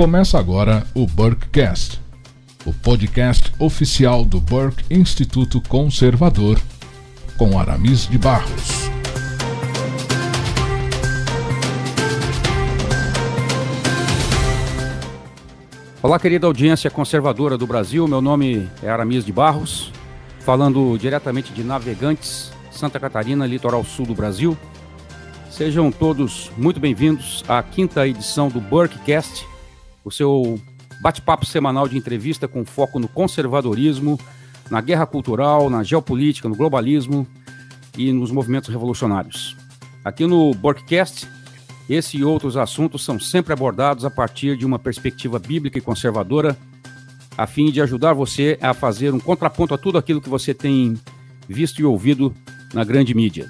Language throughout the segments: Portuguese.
Começa agora o Burkecast, o podcast oficial do Burke Instituto Conservador, com Aramis de Barros. Olá, querida audiência conservadora do Brasil. Meu nome é Aramis de Barros, falando diretamente de Navegantes, Santa Catarina, litoral sul do Brasil. Sejam todos muito bem-vindos à quinta edição do Burkecast, o seu bate-papo semanal de entrevista com foco no conservadorismo, na guerra cultural, na geopolítica, no globalismo e nos movimentos revolucionários. Aqui no Burkecast, esse e outros assuntos são sempre abordados a partir de uma perspectiva bíblica e conservadora, a fim de ajudar você a fazer um contraponto a tudo aquilo que você tem visto e ouvido na grande mídia.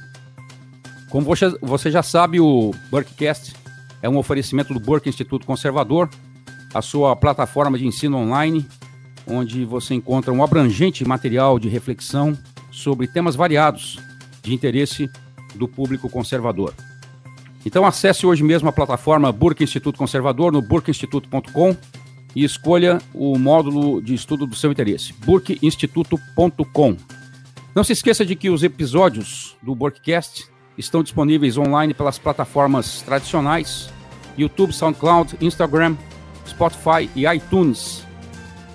Como você já sabe, o Burkecast é um oferecimento do Burke Instituto Conservador, a sua plataforma de ensino online, onde você encontra um abrangente material de reflexão sobre temas variados de interesse do público conservador. Então acesse hoje mesmo a plataforma Burke Instituto Conservador no burkeinstituto.com e escolha o módulo de estudo do seu interesse, burkeinstituto.com. Não se esqueça de que os episódios do Burkecast estão disponíveis online pelas plataformas tradicionais YouTube, SoundCloud, Instagram, Spotify e iTunes.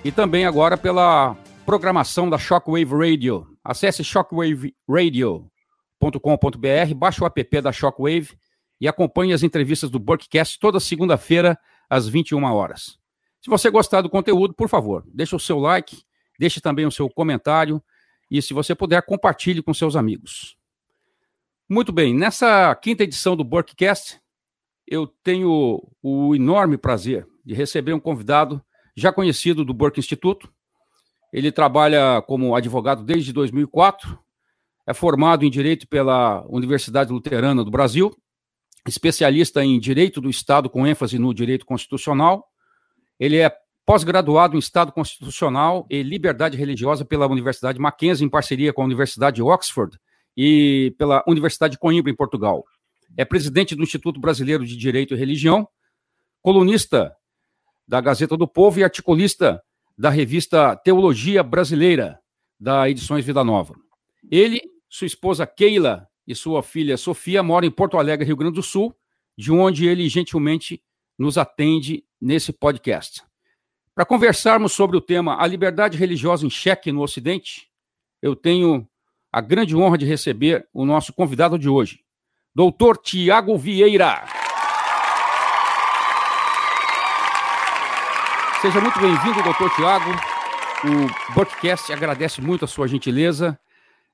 E também agora pela programação da Shockwave Radio. Acesse shockwaveradio.com.br, baixe o app da Shockwave e acompanhe as entrevistas do Burkcast toda segunda-feira às 21 horas. Se você gostar do conteúdo, por favor, deixe o seu like, deixe também o seu comentário e, se você puder, compartilhe com seus amigos. Muito bem, nessa quinta edição do Burkcast, eu tenho o enorme prazer de receber um convidado já conhecido do Burke Instituto. Ele trabalha como advogado desde 2004, é formado em Direito pela Universidade Luterana do Brasil, especialista em Direito do Estado com ênfase no Direito Constitucional. Ele é pós-graduado em Estado Constitucional e Liberdade Religiosa pela Universidade Mackenzie, em parceria com a Universidade de Oxford e pela Universidade de Coimbra, em Portugal. É presidente do Instituto Brasileiro de Direito e Religião, colunista da Gazeta do Povo e articulista da revista Teologia Brasileira, da Edições Vida Nova. Ele, sua esposa Keila e sua filha Sofia moram em Porto Alegre, Rio Grande do Sul, de onde ele gentilmente nos atende nesse podcast. Para conversarmos sobre o tema A Liberdade Religiosa em Cheque no Ocidente, eu tenho a grande honra de receber o nosso convidado de hoje, doutor Tiago Vieira. Seja muito bem-vindo, doutor Tiago. O podcast agradece muito a sua gentileza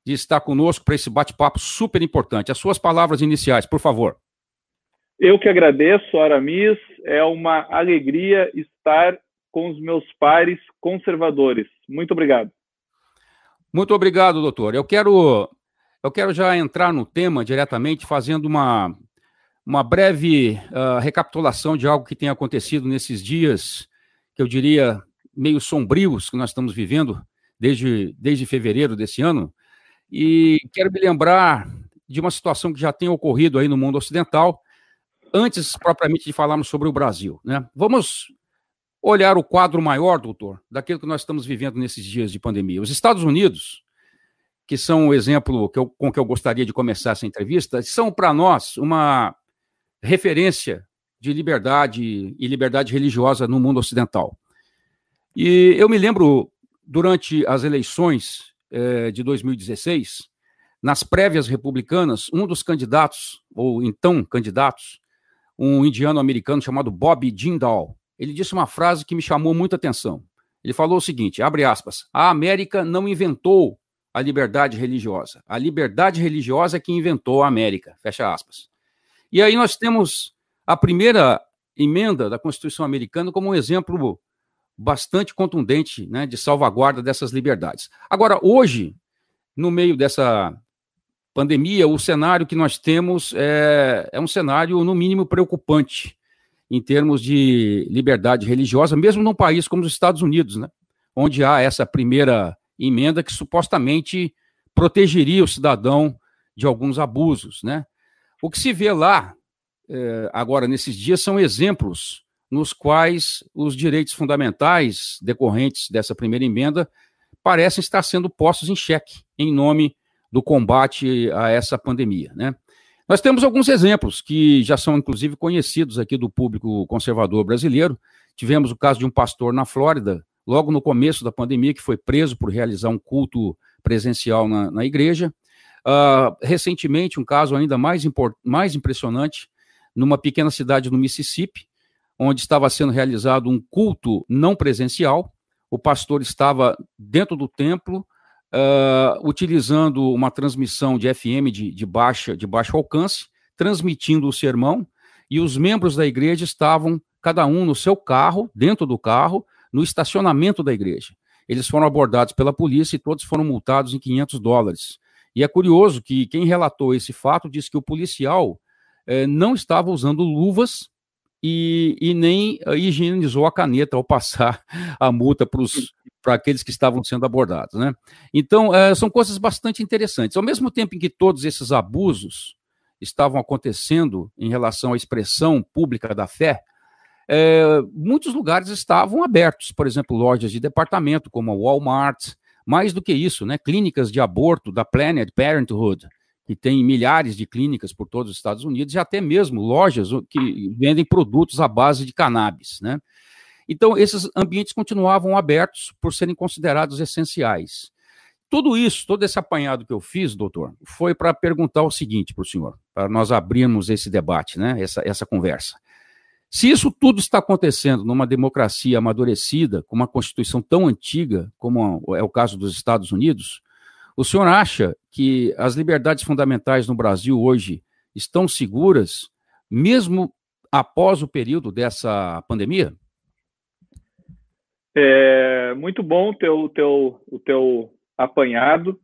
de estar conosco para esse bate-papo super importante. As suas palavras iniciais, por favor. Eu que agradeço, Aramis. É uma alegria estar com os meus pares conservadores. Muito obrigado. Muito obrigado, doutor. Eu quero, eu quero já entrar no tema diretamente, fazendo uma, uma breve uh, recapitulação de algo que tem acontecido nesses dias que eu diria, meio sombrios que nós estamos vivendo desde, desde fevereiro desse ano. E quero me lembrar de uma situação que já tem ocorrido aí no mundo ocidental, antes propriamente de falarmos sobre o Brasil. Né? Vamos olhar o quadro maior, doutor, daquilo que nós estamos vivendo nesses dias de pandemia. Os Estados Unidos, que são o exemplo que eu, com que eu gostaria de começar essa entrevista, são para nós uma referência de liberdade e liberdade religiosa no mundo ocidental. E eu me lembro, durante as eleições eh, de 2016, nas prévias republicanas, um dos candidatos, ou então candidatos, um indiano-americano chamado Bob Jindal, ele disse uma frase que me chamou muita atenção. Ele falou o seguinte, abre aspas, a América não inventou a liberdade religiosa. A liberdade religiosa é que inventou a América, fecha aspas. E aí nós temos a primeira emenda da Constituição americana como um exemplo bastante contundente né, de salvaguarda dessas liberdades. Agora, hoje, no meio dessa pandemia, o cenário que nós temos é, é um cenário, no mínimo, preocupante em termos de liberdade religiosa, mesmo num país como os Estados Unidos, né, onde há essa primeira emenda que supostamente protegeria o cidadão de alguns abusos. Né? O que se vê lá é, agora nesses dias são exemplos nos quais os direitos fundamentais decorrentes dessa primeira emenda parecem estar sendo postos em xeque em nome do combate a essa pandemia, né? Nós temos alguns exemplos que já são inclusive conhecidos aqui do público conservador brasileiro. Tivemos o caso de um pastor na Flórida, logo no começo da pandemia, que foi preso por realizar um culto presencial na, na igreja. Uh, recentemente, um caso ainda mais, mais impressionante, numa pequena cidade no Mississippi, onde estava sendo realizado um culto não presencial. O pastor estava dentro do templo, uh, utilizando uma transmissão de FM de, de, baixa, de baixo alcance, transmitindo o sermão, e os membros da igreja estavam, cada um no seu carro, dentro do carro, no estacionamento da igreja. Eles foram abordados pela polícia e todos foram multados em 500 dólares. E é curioso que quem relatou esse fato disse que o policial eh, não estava usando luvas e, e nem uh, higienizou a caneta ao passar a multa para aqueles que estavam sendo abordados. Né? Então, uh, são coisas bastante interessantes. Ao mesmo tempo em que todos esses abusos estavam acontecendo em relação à expressão pública da fé, é, muitos lugares estavam abertos, por exemplo, lojas de departamento, como a Walmart, mais do que isso, né, clínicas de aborto da Planet Parenthood, que tem milhares de clínicas por todos os Estados Unidos, e até mesmo lojas que vendem produtos à base de cannabis. Né? Então, esses ambientes continuavam abertos por serem considerados essenciais. Tudo isso, todo esse apanhado que eu fiz, doutor, foi para perguntar o seguinte para o senhor, para nós abrirmos esse debate, né, essa, essa conversa. Se isso tudo está acontecendo numa democracia amadurecida, com uma constituição tão antiga como é o caso dos Estados Unidos, o senhor acha que as liberdades fundamentais no Brasil hoje estão seguras, mesmo após o período dessa pandemia? É muito bom ter o teu, o teu apanhado.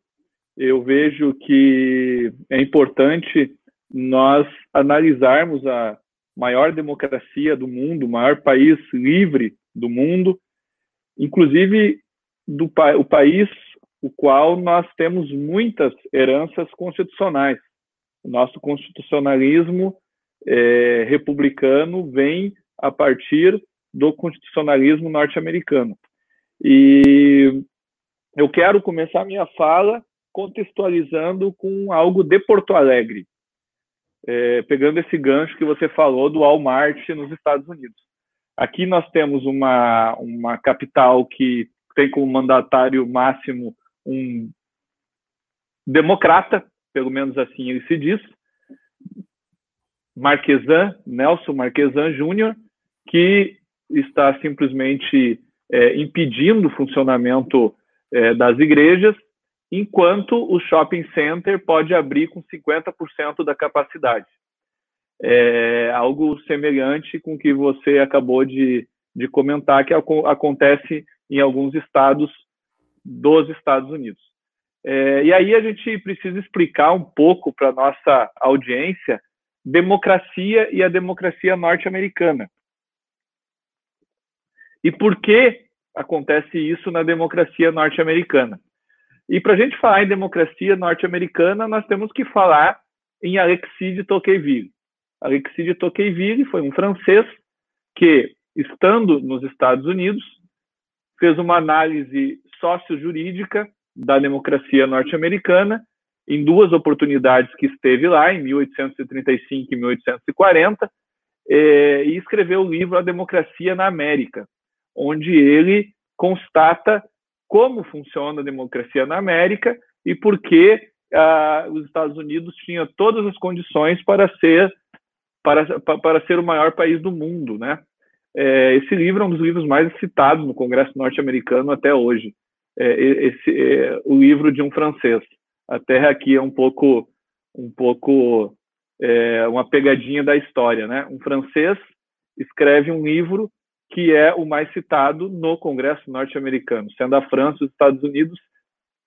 Eu vejo que é importante nós analisarmos a maior democracia do mundo, o maior país livre do mundo, inclusive do o país o qual nós temos muitas heranças constitucionais. O nosso constitucionalismo é, republicano vem a partir do constitucionalismo norte-americano. E eu quero começar minha fala contextualizando com algo de Porto Alegre, é, pegando esse gancho que você falou do Walmart nos Estados Unidos. Aqui nós temos uma, uma capital que tem como mandatário máximo um democrata, pelo menos assim ele se diz, Marquesan, Nelson Marquesan Júnior, que está simplesmente é, impedindo o funcionamento é, das igrejas, enquanto o shopping center pode abrir com 50% da capacidade. É algo semelhante com o que você acabou de, de comentar, que acontece em alguns estados dos Estados Unidos. É, e aí a gente precisa explicar um pouco para nossa audiência democracia e a democracia norte-americana. E por que acontece isso na democracia norte-americana? E para a gente falar em democracia norte-americana, nós temos que falar em Alexis de Tocqueville. Alexis de Tocqueville foi um francês que, estando nos Estados Unidos, fez uma análise sócio-jurídica da democracia norte-americana em duas oportunidades que esteve lá, em 1835 e 1840, é, e escreveu o livro A Democracia na América, onde ele constata como funciona a democracia na América e por que ah, os Estados Unidos tinham todas as condições para ser para, para ser o maior país do mundo, né? É, esse livro é um dos livros mais citados no Congresso norte-americano até hoje é, esse, é, o livro de um francês. A Terra aqui é um pouco, um pouco é, uma pegadinha da história, né? Um francês escreve um livro que é o mais citado no Congresso norte-americano, sendo a França e os Estados Unidos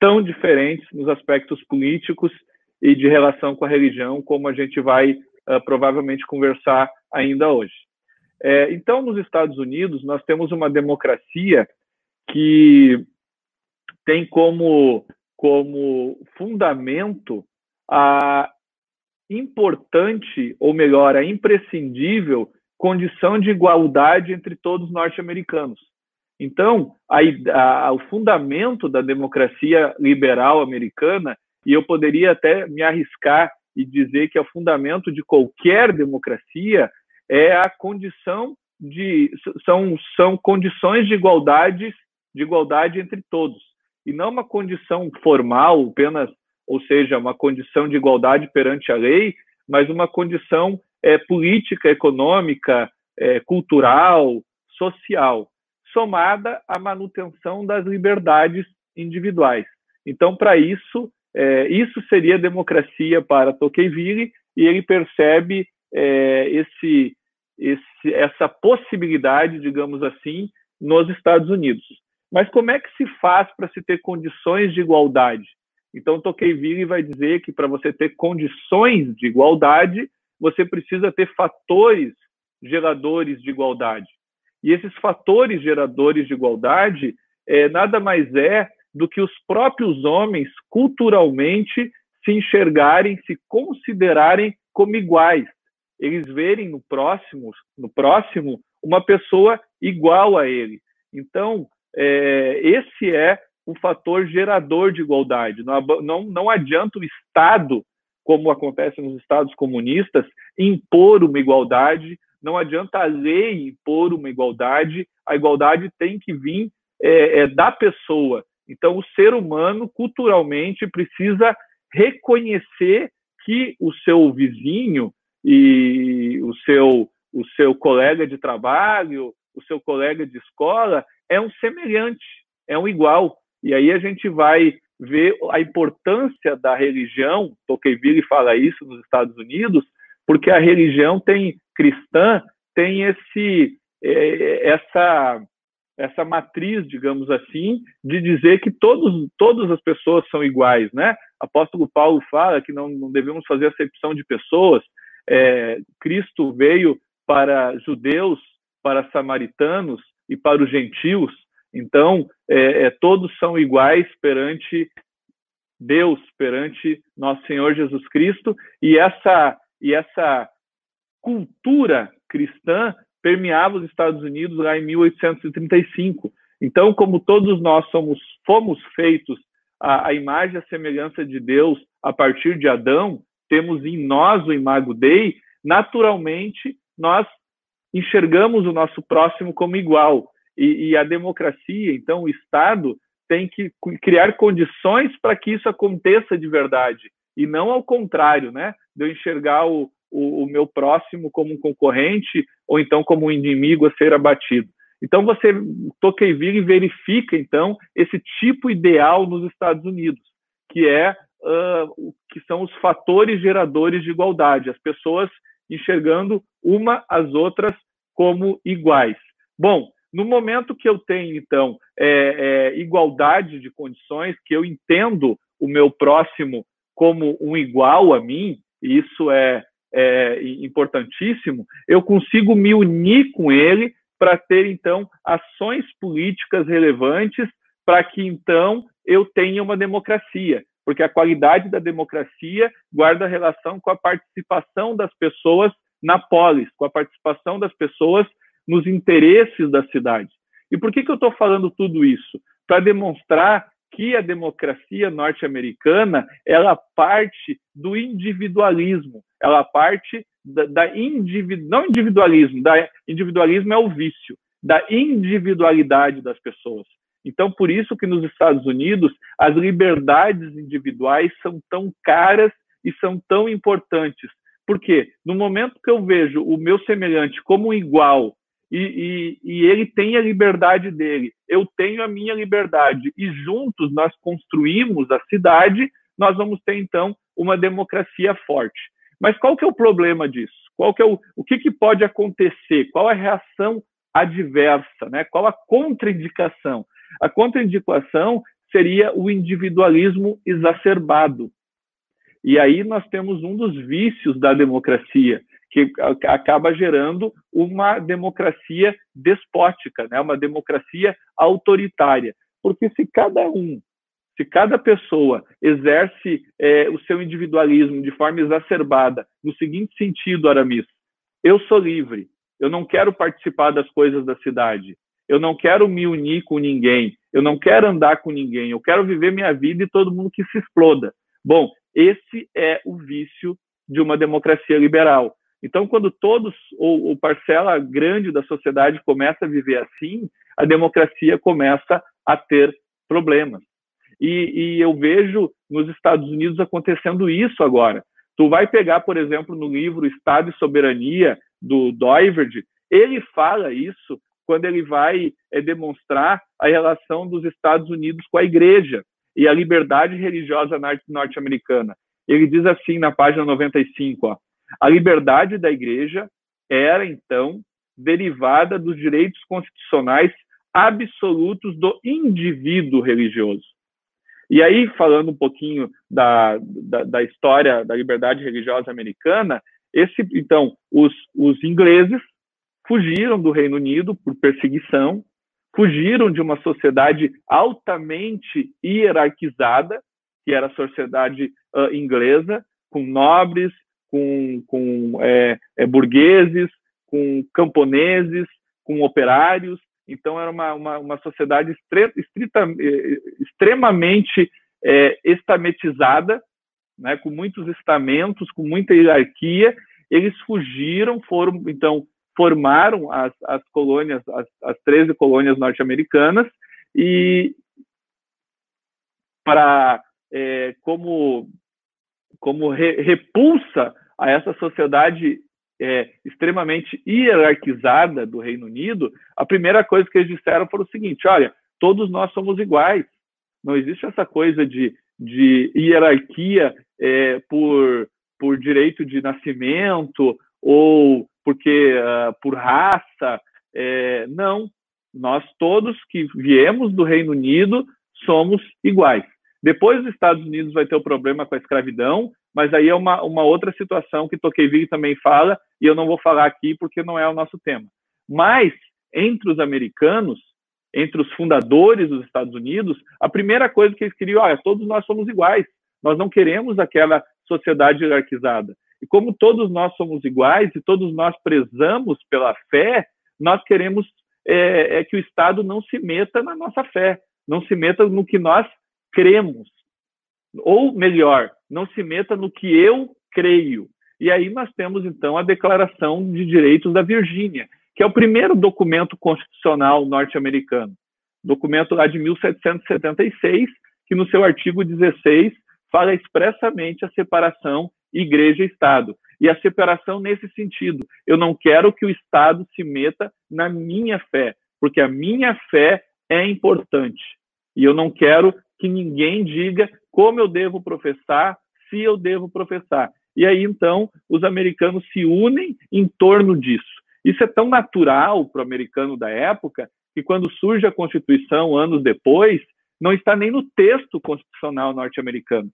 tão diferentes nos aspectos políticos e de relação com a religião, como a gente vai uh, provavelmente conversar ainda hoje. É, então, nos Estados Unidos, nós temos uma democracia que tem como, como fundamento a importante, ou melhor, a imprescindível condição de igualdade entre todos os norte-americanos. Então, a, a, o fundamento da democracia liberal americana, e eu poderia até me arriscar e dizer que é o fundamento de qualquer democracia, é a condição de são, são condições de igualdade de igualdade entre todos e não uma condição formal apenas ou seja uma condição de igualdade perante a lei mas uma condição é, política econômica é, cultural social somada à manutenção das liberdades individuais então para isso é, isso seria democracia para Tocqueville e ele percebe esse esse, essa possibilidade, digamos assim, nos Estados Unidos. Mas como é que se faz para se ter condições de igualdade? Então, Tocqueville vai dizer que para você ter condições de igualdade, você precisa ter fatores geradores de igualdade. E esses fatores geradores de igualdade é, nada mais é do que os próprios homens culturalmente se enxergarem, se considerarem como iguais, eles verem no próximo, no próximo uma pessoa igual a ele. Então, é, esse é o fator gerador de igualdade. Não, não, não adianta o Estado, como acontece nos Estados comunistas, impor uma igualdade, não adianta a lei impor uma igualdade, a igualdade tem que vir é, é, da pessoa. Então, o ser humano, culturalmente, precisa reconhecer que o seu vizinho, e o seu, o seu colega de trabalho, o seu colega de escola é um semelhante, é um igual. E aí a gente vai ver a importância da religião, Tocqueville fala isso nos Estados Unidos, porque a religião tem cristã tem esse é, essa essa matriz, digamos assim, de dizer que todos, todas as pessoas são iguais, né? Apóstolo Paulo fala que não, não devemos fazer acepção de pessoas, é, Cristo veio para judeus, para samaritanos e para os gentios. Então, é, é, todos são iguais perante Deus, perante nosso Senhor Jesus Cristo. E essa, e essa cultura cristã permeava os Estados Unidos lá em 1835. Então, como todos nós somos, fomos feitos à, à imagem e à semelhança de Deus a partir de Adão, temos em nós o imago Dei, naturalmente nós enxergamos o nosso próximo como igual. E, e a democracia, então, o Estado tem que criar condições para que isso aconteça de verdade e não ao contrário, né? De eu enxergar o, o, o, meu próximo como um concorrente ou então como um inimigo a ser abatido. Então você Tocqueville verifica então esse tipo ideal nos Estados Unidos, que é uh, que são os fatores geradores de igualdade, as pessoas enxergando uma as outras como iguais. Bom, no momento que eu tenho, então, é, é, igualdade de condições, que eu entendo o meu próximo como um igual a mim, e isso é, é importantíssimo, eu consigo me unir com ele para ter, então, ações políticas relevantes para que, então, eu tenha uma democracia porque a qualidade da democracia guarda relação com a participação das pessoas na polis, com a participação das pessoas nos interesses da cidade. E por que, que eu estou falando tudo isso? Para demonstrar que a democracia norte-americana ela parte do individualismo, ela parte da, da individu, não individualismo, da individualismo é o vício, da individualidade das pessoas. Então, por isso que nos Estados Unidos as liberdades individuais são tão caras e são tão importantes. Porque no momento que eu vejo o meu semelhante como igual e, e, e, ele tem a liberdade dele, eu tenho a minha liberdade, e juntos nós construímos a cidade, nós vamos ter então uma democracia forte. Mas qual que é o problema disso? Qual que é o, o que, que pode acontecer? Qual a reação adversa? Né? Qual a contraindicação? A contraindicação seria o individualismo exacerbado. E aí nós temos um dos vícios da democracia, que acaba gerando uma democracia despótica, né? uma democracia autoritária. Porque se cada um, se cada pessoa exerce é, o seu individualismo de forma exacerbada, no seguinte sentido, Aramis, eu sou livre, Eu não quero participar das coisas da cidade. Eu não quero me unir com ninguém. Eu não quero andar com ninguém. Eu quero viver minha vida e todo mundo que se exploda. Bom, esse é o vício de uma democracia liberal. Então, quando todos, ou, ou parcela grande da sociedade começa a viver assim, a democracia começa a ter problemas. E, e, eu vejo nos Estados Unidos acontecendo isso agora. Tu vai pegar, por exemplo, no livro Estado e Soberania, do Doiverd, ele fala isso quando ele vai é, demonstrar a relação dos Estados Unidos com a igreja e a liberdade religiosa norte-americana. Ele diz assim na página 95, ó, a liberdade da igreja era, então, derivada dos direitos constitucionais absolutos do indivíduo religioso. E aí, falando um pouquinho da, da, da história da liberdade religiosa americana, esse, então, os, os ingleses fugiram do Reino Unido por perseguição, fugiram de uma sociedade altamente hierarquizada, que era a sociedade uh, inglesa, com nobres, com, com é, é, burgueses, com camponeses, com operários. Então, era uma, uma, uma sociedade estrita, eh, extremamente é, estametizada, né, com muitos estamentos, com muita hierarquia. Eles fugiram, foram, então, formaram as, as colônias, as, as 13 colônias norte-americanas, e para é, como como re, repulsa a essa sociedade é, extremamente hierarquizada do Reino Unido, a primeira coisa que eles disseram foi o seguinte: olha, todos nós somos iguais. Não existe essa coisa de, de hierarquia é, por, por direito de nascimento ou porque uh, por raça. É, não, nós todos que viemos do Reino Unido somos iguais. Depois os Estados Unidos vai ter o problema com a escravidão, mas aí é uma, uma outra situação que Tocqueville também fala, e eu não vou falar aqui porque não é o nosso tema. Mas, entre os americanos, entre os fundadores dos Estados Unidos, a primeira coisa que eles queriam, olha, todos nós somos iguais, nós não queremos aquela sociedade hierarquizada. E como todos nós somos iguais e todos nós prezamos pela fé, nós queremos é, é que o Estado não se meta na nossa fé, não se meta no que nós cremos. Ou melhor, não se meta no que eu creio. E aí nós temos, então, a Declaração de Direitos da Virgínia, que é o primeiro documento constitucional norte-americano. Documento lá de 1776, que no seu artigo 16 fala expressamente a separação igreja e Estado. E a separação nesse sentido. Eu não quero que o Estado se meta na minha fé, porque a minha fé é importante. E eu não quero que ninguém diga como eu devo professar, se eu devo professar. E aí, então, os americanos se unem em torno disso. Isso é tão natural para o americano da época que, quando surge a Constituição, anos depois, não está nem no texto constitucional norte-americano.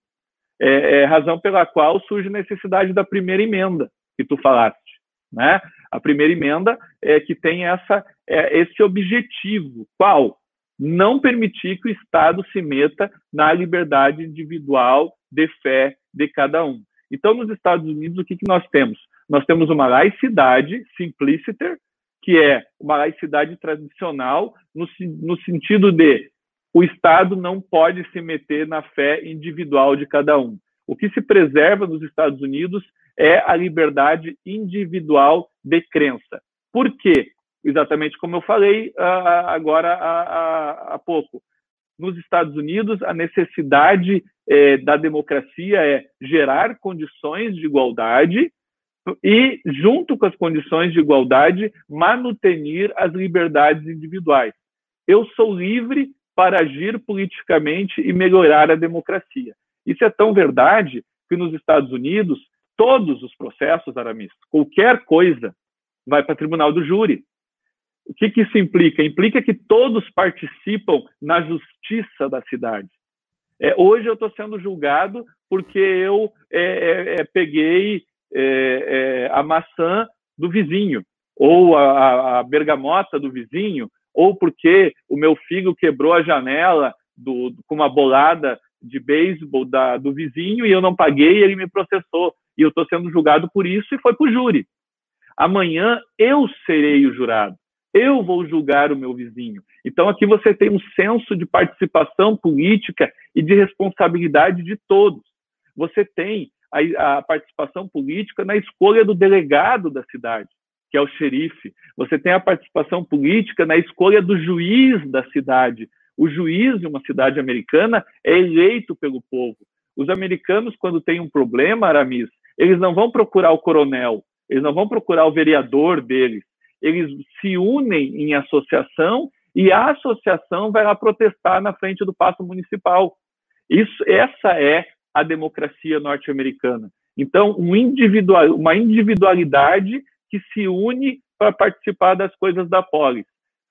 É, é razão pela qual surge a necessidade da primeira emenda que tu falaste. Né? A primeira emenda é que tem essa, é, esse objetivo. Qual? não permitir que o Estado se meta na liberdade individual de fé de cada um. Então, nos Estados Unidos, o que, que nós temos? Nós temos uma laicidade simpliciter, que é uma laicidade tradicional, no, no sentido de o Estado não pode se meter na fé individual de cada um. O que se preserva nos Estados Unidos é a liberdade individual de crença. Por quê? exatamente como eu falei uh, agora há, há, pouco. Nos Estados Unidos, a necessidade eh, da democracia é gerar condições de igualdade e, junto com as condições de igualdade, manutenir as liberdades individuais. Eu sou livre para agir politicamente e melhorar a democracia. Isso é tão verdade que nos Estados Unidos, todos os processos, Aramis, qualquer coisa, vai para o tribunal do júri. O que, que isso implica? Implica que todos participam na justiça da cidade. É, hoje eu estou sendo julgado porque eu é, é, é peguei é, é, a maçã do vizinho, ou a, a, bergamota do vizinho, ou porque o meu filho quebrou a janela do, com uma bolada de beisebol do vizinho e eu não paguei e ele me processou. E eu estou sendo julgado por isso e foi para o júri. Amanhã eu serei o jurado. Eu vou julgar o meu vizinho. Então aqui você tem um senso de participação política e de responsabilidade de todos. Você tem a, a participação política na escolha do delegado da cidade, que é o xerife. Você tem a participação política na escolha do juiz da cidade. O juiz de uma cidade americana é eleito pelo povo. Os americanos, quando têm um problema, Aramis, eles não vão procurar o coronel, eles não vão procurar o vereador deles. Eles se unem em associação e a associação vai lá protestar na frente do passo municipal. Isso, essa é a democracia norte-americana. Então, um individual, uma individualidade que se une para participar das coisas da polis.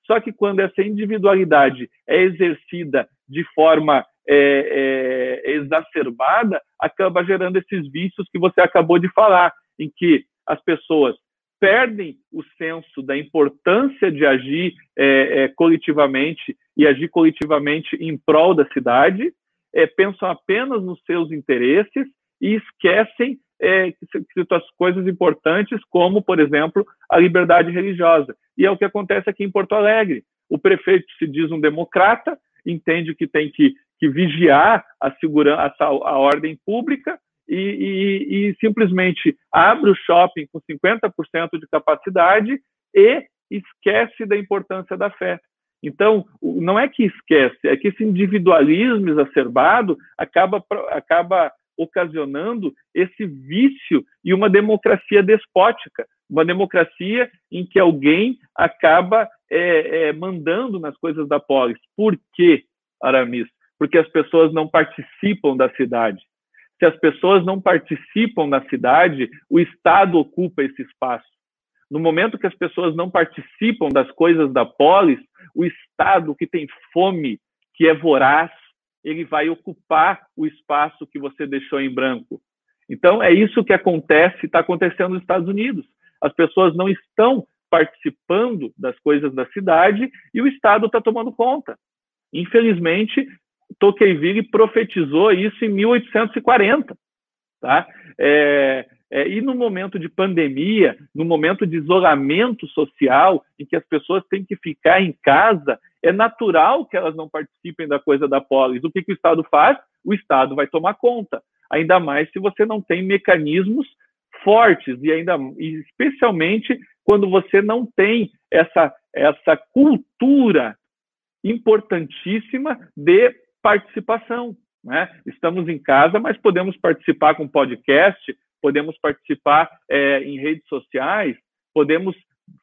Só que quando essa individualidade é exercida de forma é, é, exacerbada, acaba gerando esses vícios que você acabou de falar, em que as pessoas perdem o senso da importância de agir é, é coletivamente e agir coletivamente em prol da cidade, é, pensam apenas nos seus interesses e esquecem é, coisas importantes, como, por exemplo, a liberdade religiosa. E é o que acontece aqui em Porto Alegre. O prefeito se diz um democrata, entende que tem que, que vigiar a segurança, a, a ordem pública e, e, e, simplesmente abre o shopping com 50% de capacidade e esquece da importância da fé. Então, não é que esquece, é que esse individualismo exacerbado acaba, acaba ocasionando esse vício e uma democracia despótica, uma democracia em que alguém acaba é, é, mandando nas coisas da polis. Por quê, Aramis? Porque as pessoas não participam da cidade. Se as pessoas não participam na cidade, o Estado ocupa esse espaço. No momento que as pessoas não participam das coisas da polis, o Estado que tem fome, que é voraz, ele vai ocupar o espaço que você deixou em branco. Então, é isso que acontece, está acontecendo nos Estados Unidos. As pessoas não estão participando das coisas da cidade e o Estado está tomando conta. Infelizmente, Tocqueville profetizou isso em 1840. Tá? É, é, e no momento de pandemia, no momento de isolamento social, em que as pessoas têm que ficar em casa, é natural que elas não participem da coisa da polis. O que, que o Estado faz? O Estado vai tomar conta. Ainda mais se você não tem mecanismos fortes e ainda especialmente quando você não tem essa essa cultura importantíssima de participação. Né? Estamos em casa, mas podemos participar com podcast, podemos participar é, em redes sociais, podemos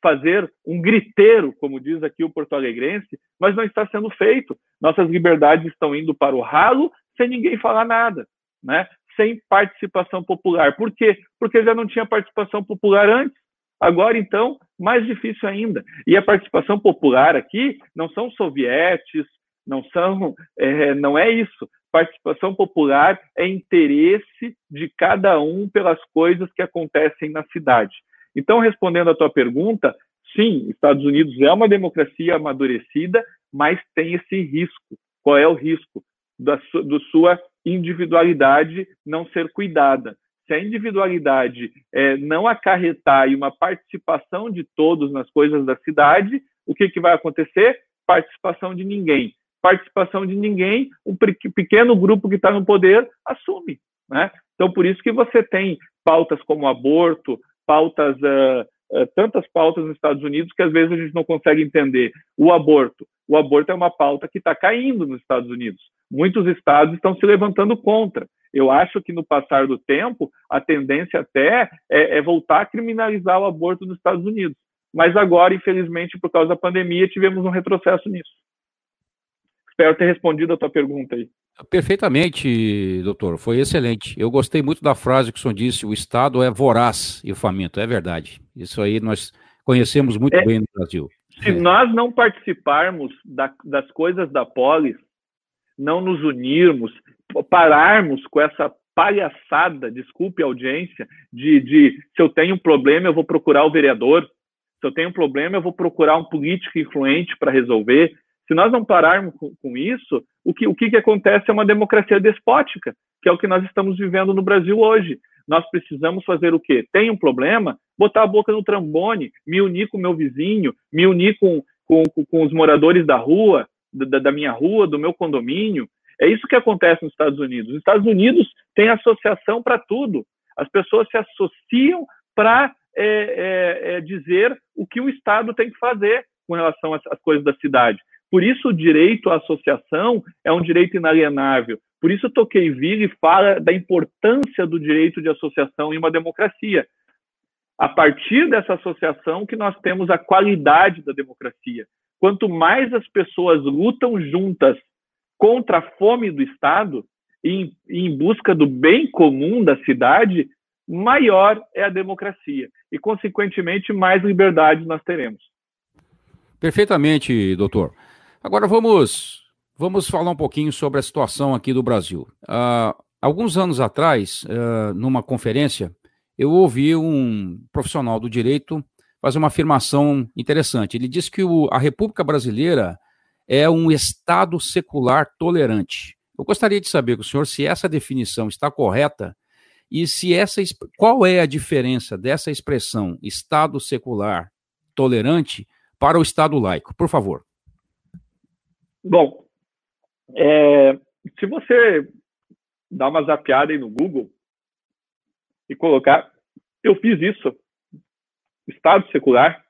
fazer um griteiro, como diz aqui o porto-alegrense, mas não está sendo feito. Nossas liberdades estão indo para o ralo sem ninguém falar nada, né? sem participação popular. Por quê? Porque já não tinha participação popular antes. Agora, então, mais difícil ainda. E a participação popular aqui não são sovietes, não são, é, não é isso. Participação popular é interesse de cada um pelas coisas que acontecem na cidade. Então, respondendo à tua pergunta, sim, Estados Unidos é uma democracia amadurecida, mas tem esse risco. Qual é o risco? Da su do sua individualidade não ser cuidada. Se a individualidade é, não acarretar e uma participação de todos nas coisas da cidade, o que, que vai acontecer? Participação de ninguém participação de ninguém, um pequeno grupo que está no poder assume. Né? Então, por isso que você tem pautas como aborto, pautas, uh, uh, tantas pautas nos Estados Unidos que às vezes a gente não consegue entender. O aborto. O aborto é uma pauta que está caindo nos Estados Unidos. Muitos estados estão se levantando contra. Eu acho que no passar do tempo, a tendência até é, é voltar a criminalizar o aborto nos Estados Unidos. Mas agora, infelizmente, por causa da pandemia, tivemos um retrocesso nisso. Espero ter respondido a tua pergunta aí. Perfeitamente, doutor. Foi excelente. Eu gostei muito da frase que o senhor disse: o Estado é voraz e faminto. É verdade. Isso aí nós conhecemos muito é, bem no Brasil. Se é. nós não participarmos da, das coisas da polis, não nos unirmos, pararmos com essa palhaçada, desculpe a audiência, de, de se eu tenho um problema, eu vou procurar o vereador. Se eu tenho um problema, eu vou procurar um político influente para resolver. Se nós não pararmos com, com isso, o que, o que, que acontece é uma democracia despótica, que é o que nós estamos vivendo no Brasil hoje. Nós precisamos fazer o quê? Tem um problema? botar a boca no trambone, me unir com o meu vizinho, me unir com, com, com os moradores da rua, da, da minha rua, do meu condomínio. É isso que acontece nos Estados Unidos. Os Estados Unidos têm associação para tudo. As pessoas se associam para é, é, é, dizer o que o Estado tem que fazer com relação às, às coisas da cidade. Por isso, o direito à associação é um direito inalienável. Por isso, Tocqueville fala da importância do direito de associação em uma democracia. A partir dessa associação que nós temos a qualidade da democracia. Quanto mais as pessoas lutam juntas contra a fome do Estado e em busca do bem comum da cidade, maior é a democracia e, consequentemente, mais liberdade nós teremos. Perfeitamente, doutor. Agora vamos, vamos falar um pouquinho sobre a situação aqui do Brasil. Uh, alguns anos atrás, uh, numa conferência, eu ouvi um profissional do direito fazer uma afirmação interessante. Ele disse que o, a República Brasileira é um Estado secular tolerante. Eu gostaria de saber com o senhor se essa definição está correta e se essa qual é a diferença dessa expressão Estado secular tolerante para o Estado laico, por favor. Bom, é, se você dar uma zapiada aí no Google e colocar, eu fiz isso, Estado secular,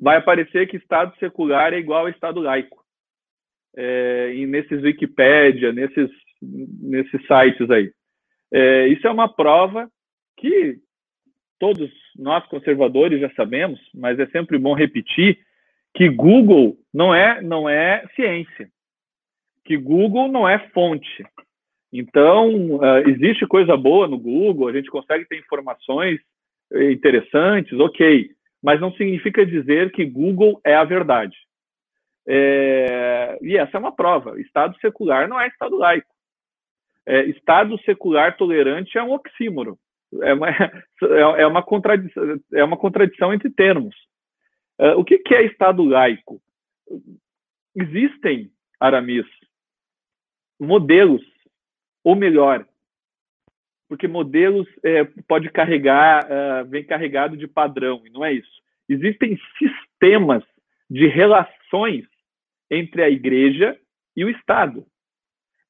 vai aparecer que Estado secular é igual a Estado laico. É, e nesses Wikipédia, nesses, nesses sites aí. É, isso é uma prova que todos nós conservadores já sabemos, mas é sempre bom repetir, que Google não é, não é ciência, que Google não é fonte. Então, uh, existe coisa boa no Google, a gente consegue ter informações eh, interessantes, ok, mas não significa dizer que Google é a verdade. É, e essa é uma prova. Estado secular não é Estado laico. É, estado secular tolerante é um oxímoro. É uma, é uma, contradição, é uma contradição entre termos. Uh, o que, que é Estado laico? Existem, Aramis, modelos, ou melhor, porque modelos é, pode carregar, uh, vem carregado de padrão, e não é isso. Existem sistemas de relações entre a igreja e o Estado,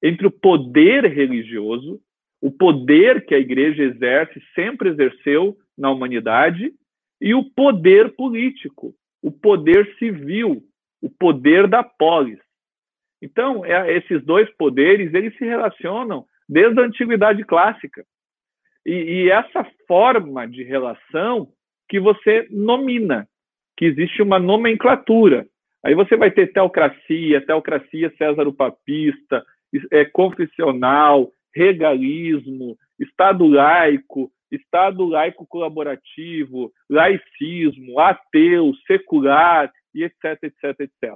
entre o poder religioso, o poder que a igreja exerce, sempre exerceu na humanidade, e o poder político, o poder civil, o poder da polis. Então, é, esses dois poderes, eles se relacionam desde a antiguidade clássica. E, e essa forma de relação que você nomina, que existe uma nomenclatura. Aí você vai ter teocracia, teocracia César o Papista, é, confessional, regalismo, Estado laico, Estado laico colaborativo, laicismo, ateu, secular, e etc, etc, etc.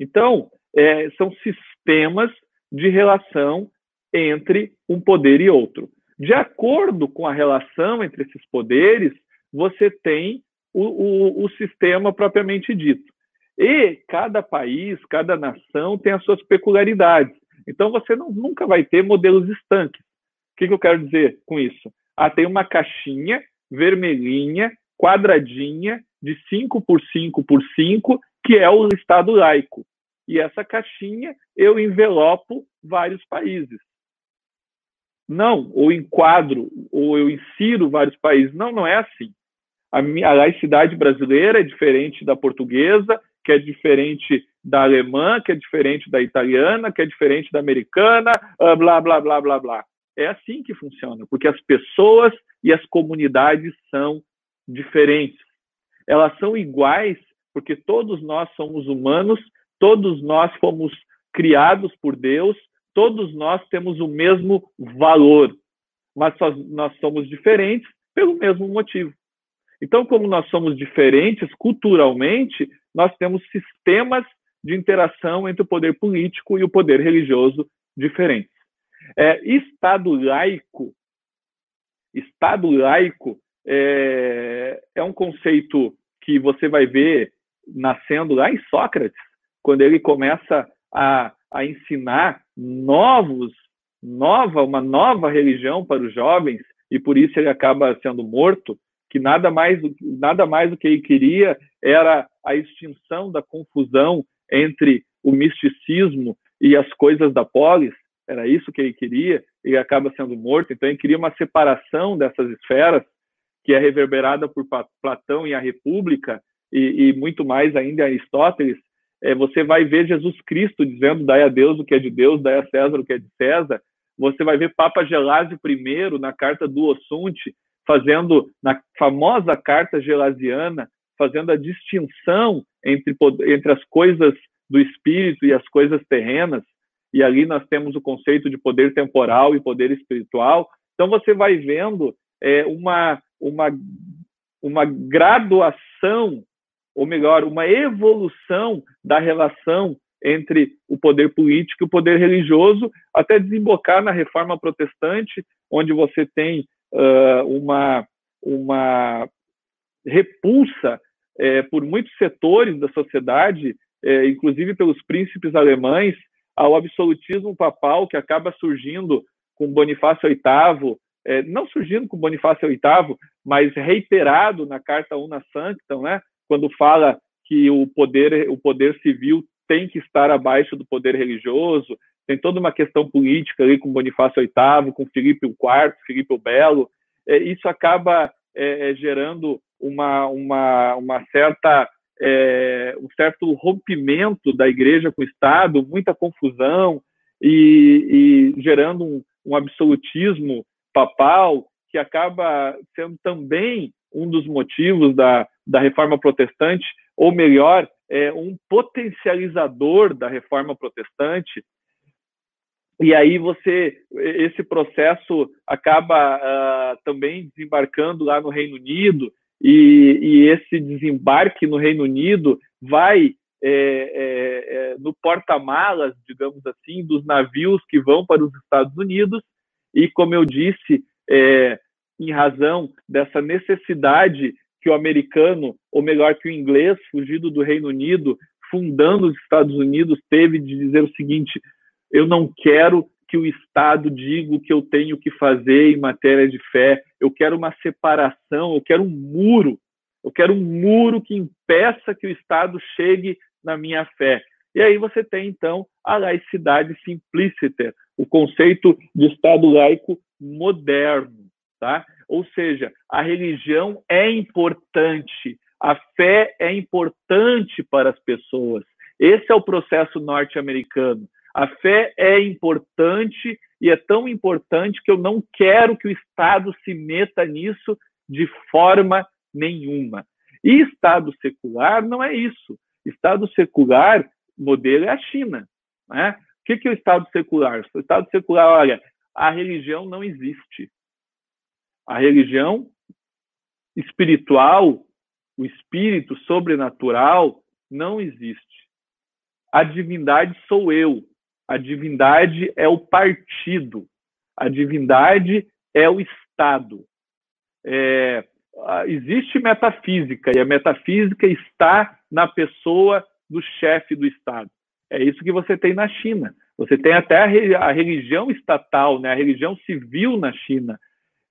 Então, é, são sistemas de relação entre um poder e outro. De acordo com a relação entre esses poderes, você tem o, o, o sistema propriamente dito. E cada país, cada nação tem as suas peculiaridades. Então, você não, nunca vai ter modelos estanques. O que, que eu quero dizer com isso? Ah, tem uma caixinha vermelhinha, quadradinha, de 5 por 5 por 5, que é o Estado laico. E essa caixinha eu envelopo vários países. Não, ou enquadro, ou eu insiro vários países. Não, não é assim. A, minha, a laicidade brasileira é diferente da portuguesa, que é diferente da alemã, que é diferente da italiana, que é diferente da americana, ah, blá, blá, blá, blá, blá. É assim que funciona, porque as pessoas e as comunidades são diferentes. Elas são iguais porque todos nós somos humanos, todos nós fomos criados por Deus, todos nós temos o mesmo valor, mas nós somos diferentes pelo mesmo motivo. Então, como nós somos diferentes culturalmente, nós temos sistemas de interação entre o poder político e o poder religioso diferentes. É, Estado laico, Estado laico é, é um conceito que você vai ver nascendo lá em Sócrates, quando ele começa a, a ensinar novos, nova, uma nova religião para os jovens, e por isso ele acaba sendo morto, que nada mais, nada mais do que ele queria era a extinção da confusão entre o misticismo e as coisas da polis, era isso que ele queria, e acaba sendo morto. Então, ele queria uma separação dessas esferas, que é reverberada por Platão em A República, e, e muito mais ainda Aristóteles. É, você vai ver Jesus Cristo dizendo: dai a Deus o que é de Deus, dai a César o que é de César. Você vai ver Papa Gelásio I, na carta do Ossunte, fazendo, na famosa carta gelasiana, fazendo a distinção entre, entre as coisas do espírito e as coisas terrenas, e ali nós temos o conceito de poder temporal e poder espiritual. Então você vai vendo é, uma, uma, uma graduação, ou melhor, uma evolução da relação entre o poder político e o poder religioso, até desembocar na reforma protestante, onde você tem uh, uma, uma repulsa é, por muitos setores da sociedade, é, inclusive pelos príncipes alemães, ao absolutismo papal que acaba surgindo com Bonifácio VIII, é, não surgindo com Bonifácio VIII, mas reiterado na Carta Una Sanctam, né, quando fala que o poder, o poder civil tem que estar abaixo do poder religioso, tem toda uma questão política ali com Bonifácio VIII, com Filipe IV, Filipe o Belo, é, isso acaba é, é, gerando uma, uma, uma certa é, um certo rompimento da igreja com o Estado, muita confusão e, e gerando um, um, absolutismo papal que acaba sendo também um dos motivos da, da reforma protestante, ou melhor, é um potencializador da reforma protestante. E aí você, esse processo acaba uh, também desembarcando lá no Reino Unido, e, e esse desembarque no Reino Unido vai é, é, é, no porta-malas, digamos assim, dos navios que vão para os Estados Unidos. E, como eu disse, é, em razão dessa necessidade que o americano, ou melhor, que o inglês, fugido do Reino Unido, fundando os Estados Unidos, teve de dizer o seguinte: eu não quero que o Estado diga o que eu tenho que fazer em matéria de fé. Eu quero uma separação, eu quero um muro. Eu quero um muro que impeça que o Estado chegue na minha fé. E aí você tem, então, a laicidade simplícita, o conceito de Estado laico moderno. Tá? Ou seja, a religião é importante, a fé é importante para as pessoas. Esse é o processo norte-americano. A fé é importante e é tão importante que eu não quero que o Estado se meta nisso de forma nenhuma. E Estado secular não é isso. Estado secular, modelo é a China. Né? O que, que é o Estado secular? O Estado secular, olha, a religião não existe. A religião espiritual, o espírito sobrenatural, não existe. A divindade sou eu. A divindade é o partido, a divindade é o Estado. É, existe metafísica, e a metafísica está na pessoa do chefe do Estado. É isso que você tem na China. Você tem até a, religião estatal, né, a religião civil na China.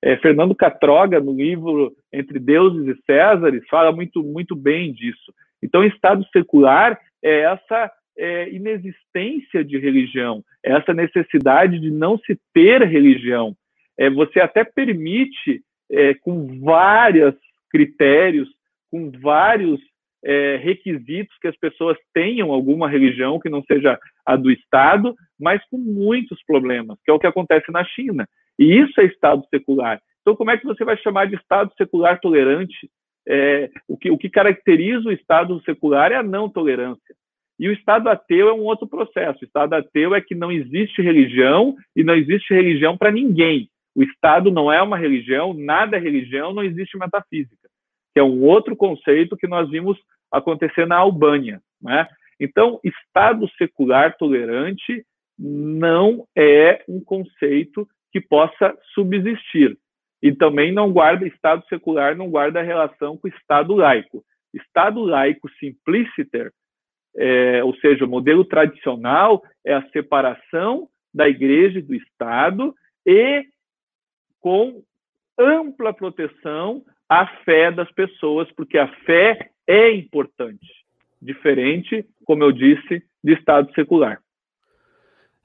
É, Fernando Catroga, no livro Entre Deuses e Césares, fala muito, muito bem disso. Então, Estado secular é essa é, inexistência de religião, essa necessidade de não se ter religião. É, você até permite, é, com vários critérios, com vários é, requisitos que as pessoas tenham alguma religião que não seja a do Estado, mas com muitos problemas, que é o que acontece na China. E isso é Estado secular. Então, como é que você vai chamar de Estado secular tolerante? É, o, que, o que caracteriza o Estado secular é a não tolerância. E o Estado ateu é um outro processo. O Estado ateu é que não existe religião e não existe religião para ninguém. O Estado não é uma religião, nada é religião, não existe metafísica, que é um outro conceito que nós vimos acontecer na Albânia. Né? Então, Estado secular tolerante não é um conceito que possa subsistir. E também não guarda, Estado secular não guarda relação com Estado laico. Estado laico simpliciter é, ou seja, o modelo tradicional é a separação da igreja e do Estado e com ampla proteção a fé das pessoas, porque a fé é importante, diferente, como eu disse, de Estado secular.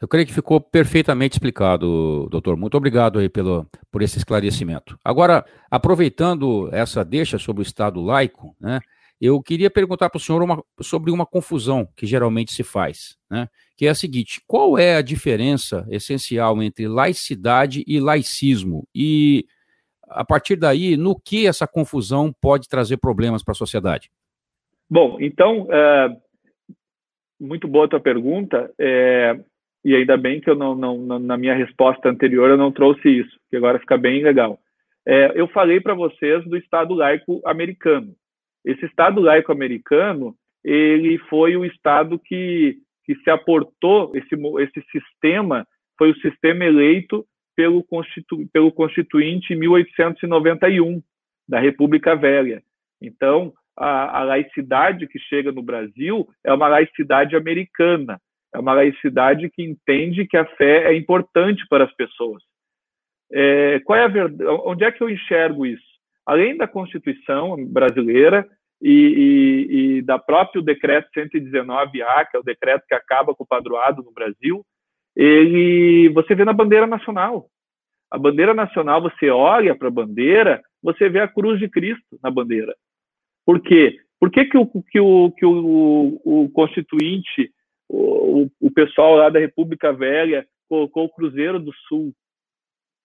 Eu creio que ficou perfeitamente explicado, doutor. Muito obrigado aí pelo, por esse esclarecimento. Agora, aproveitando essa deixa sobre o Estado laico, né, eu queria perguntar para o senhor uma, sobre uma confusão que geralmente se faz, né, que é a seguinte: qual é a diferença essencial entre laicidade e laicismo? E, a partir daí, no que essa confusão pode trazer problemas para a sociedade? Bom, então, é, muito boa a tua pergunta. É, e ainda bem que eu não, não, na minha resposta anterior eu não trouxe isso, que agora fica bem legal. É, eu falei para vocês do Estado laico americano. Esse Estado laico americano, ele foi o Estado que, que se aportou, esse, esse sistema foi o sistema eleito pelo, Constitu, pelo Constituinte em 1891, da República Velha. Então, a, a laicidade que chega no Brasil é uma laicidade americana, é uma laicidade que entende que a fé é importante para as pessoas. É, qual é a verdade? Onde é que eu enxergo isso? Além da Constituição brasileira e, e, e da próprio decreto 119A, que é o decreto que acaba com o padroado no Brasil, ele, você vê na bandeira nacional. A bandeira nacional, você olha para a bandeira, você vê a cruz de Cristo na bandeira. Por quê? Por que, que, o, que, o, que o, o constituinte o, o pessoal lá da República Velha colocou o Cruzeiro do Sul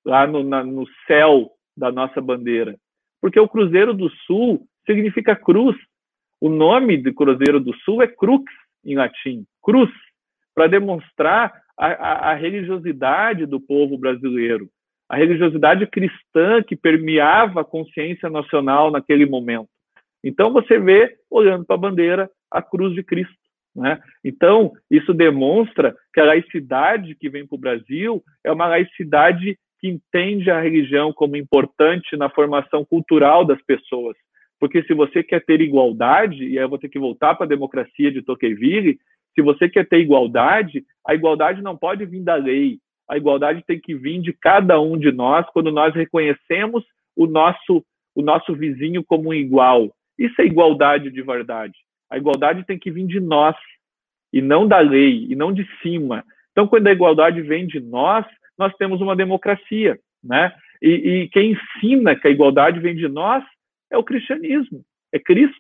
lá no, na, no céu da nossa bandeira. Porque o Cruzeiro do Sul significa cruz. O nome do Cruzeiro do Sul é crux em latim, cruz, para demonstrar a, a, religiosidade do povo brasileiro, a religiosidade cristã que permeava a consciência nacional naquele momento. Então você vê, olhando para a bandeira, a cruz de Cristo. Né? Então, isso demonstra que a laicidade que vem para o Brasil é uma laicidade que entende a religião como importante na formação cultural das pessoas. Porque se você quer ter igualdade, e aí eu vou ter que voltar para a democracia de Tocqueville, se você quer ter igualdade, a igualdade não pode vir da lei, a igualdade tem que vir de cada um de nós quando nós reconhecemos o nosso, o nosso vizinho como um igual. Isso é igualdade de verdade. A igualdade tem que vir de nós e não da lei e não de cima. Então, quando a igualdade vem de nós, nós temos uma democracia, né? E, e quem ensina que a igualdade vem de nós é o cristianismo, é Cristo.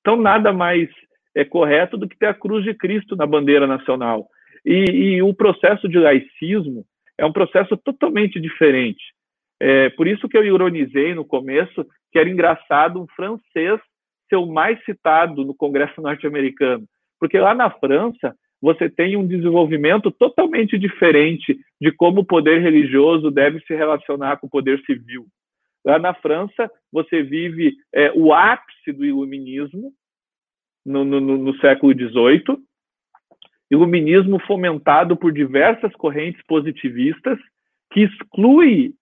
Então, nada mais é correto do que ter a cruz de Cristo na bandeira nacional. E, e o processo de laicismo é um processo totalmente diferente. É, por isso que eu ironizei no começo que era engraçado um francês ser o mais citado no Congresso norte-americano, porque lá na França você tem um desenvolvimento totalmente diferente de como o poder religioso deve se relacionar com o poder civil. Lá na França, você vive é, o ápice do iluminismo no, no, no século XVIII, iluminismo fomentado por diversas correntes positivistas, que exclui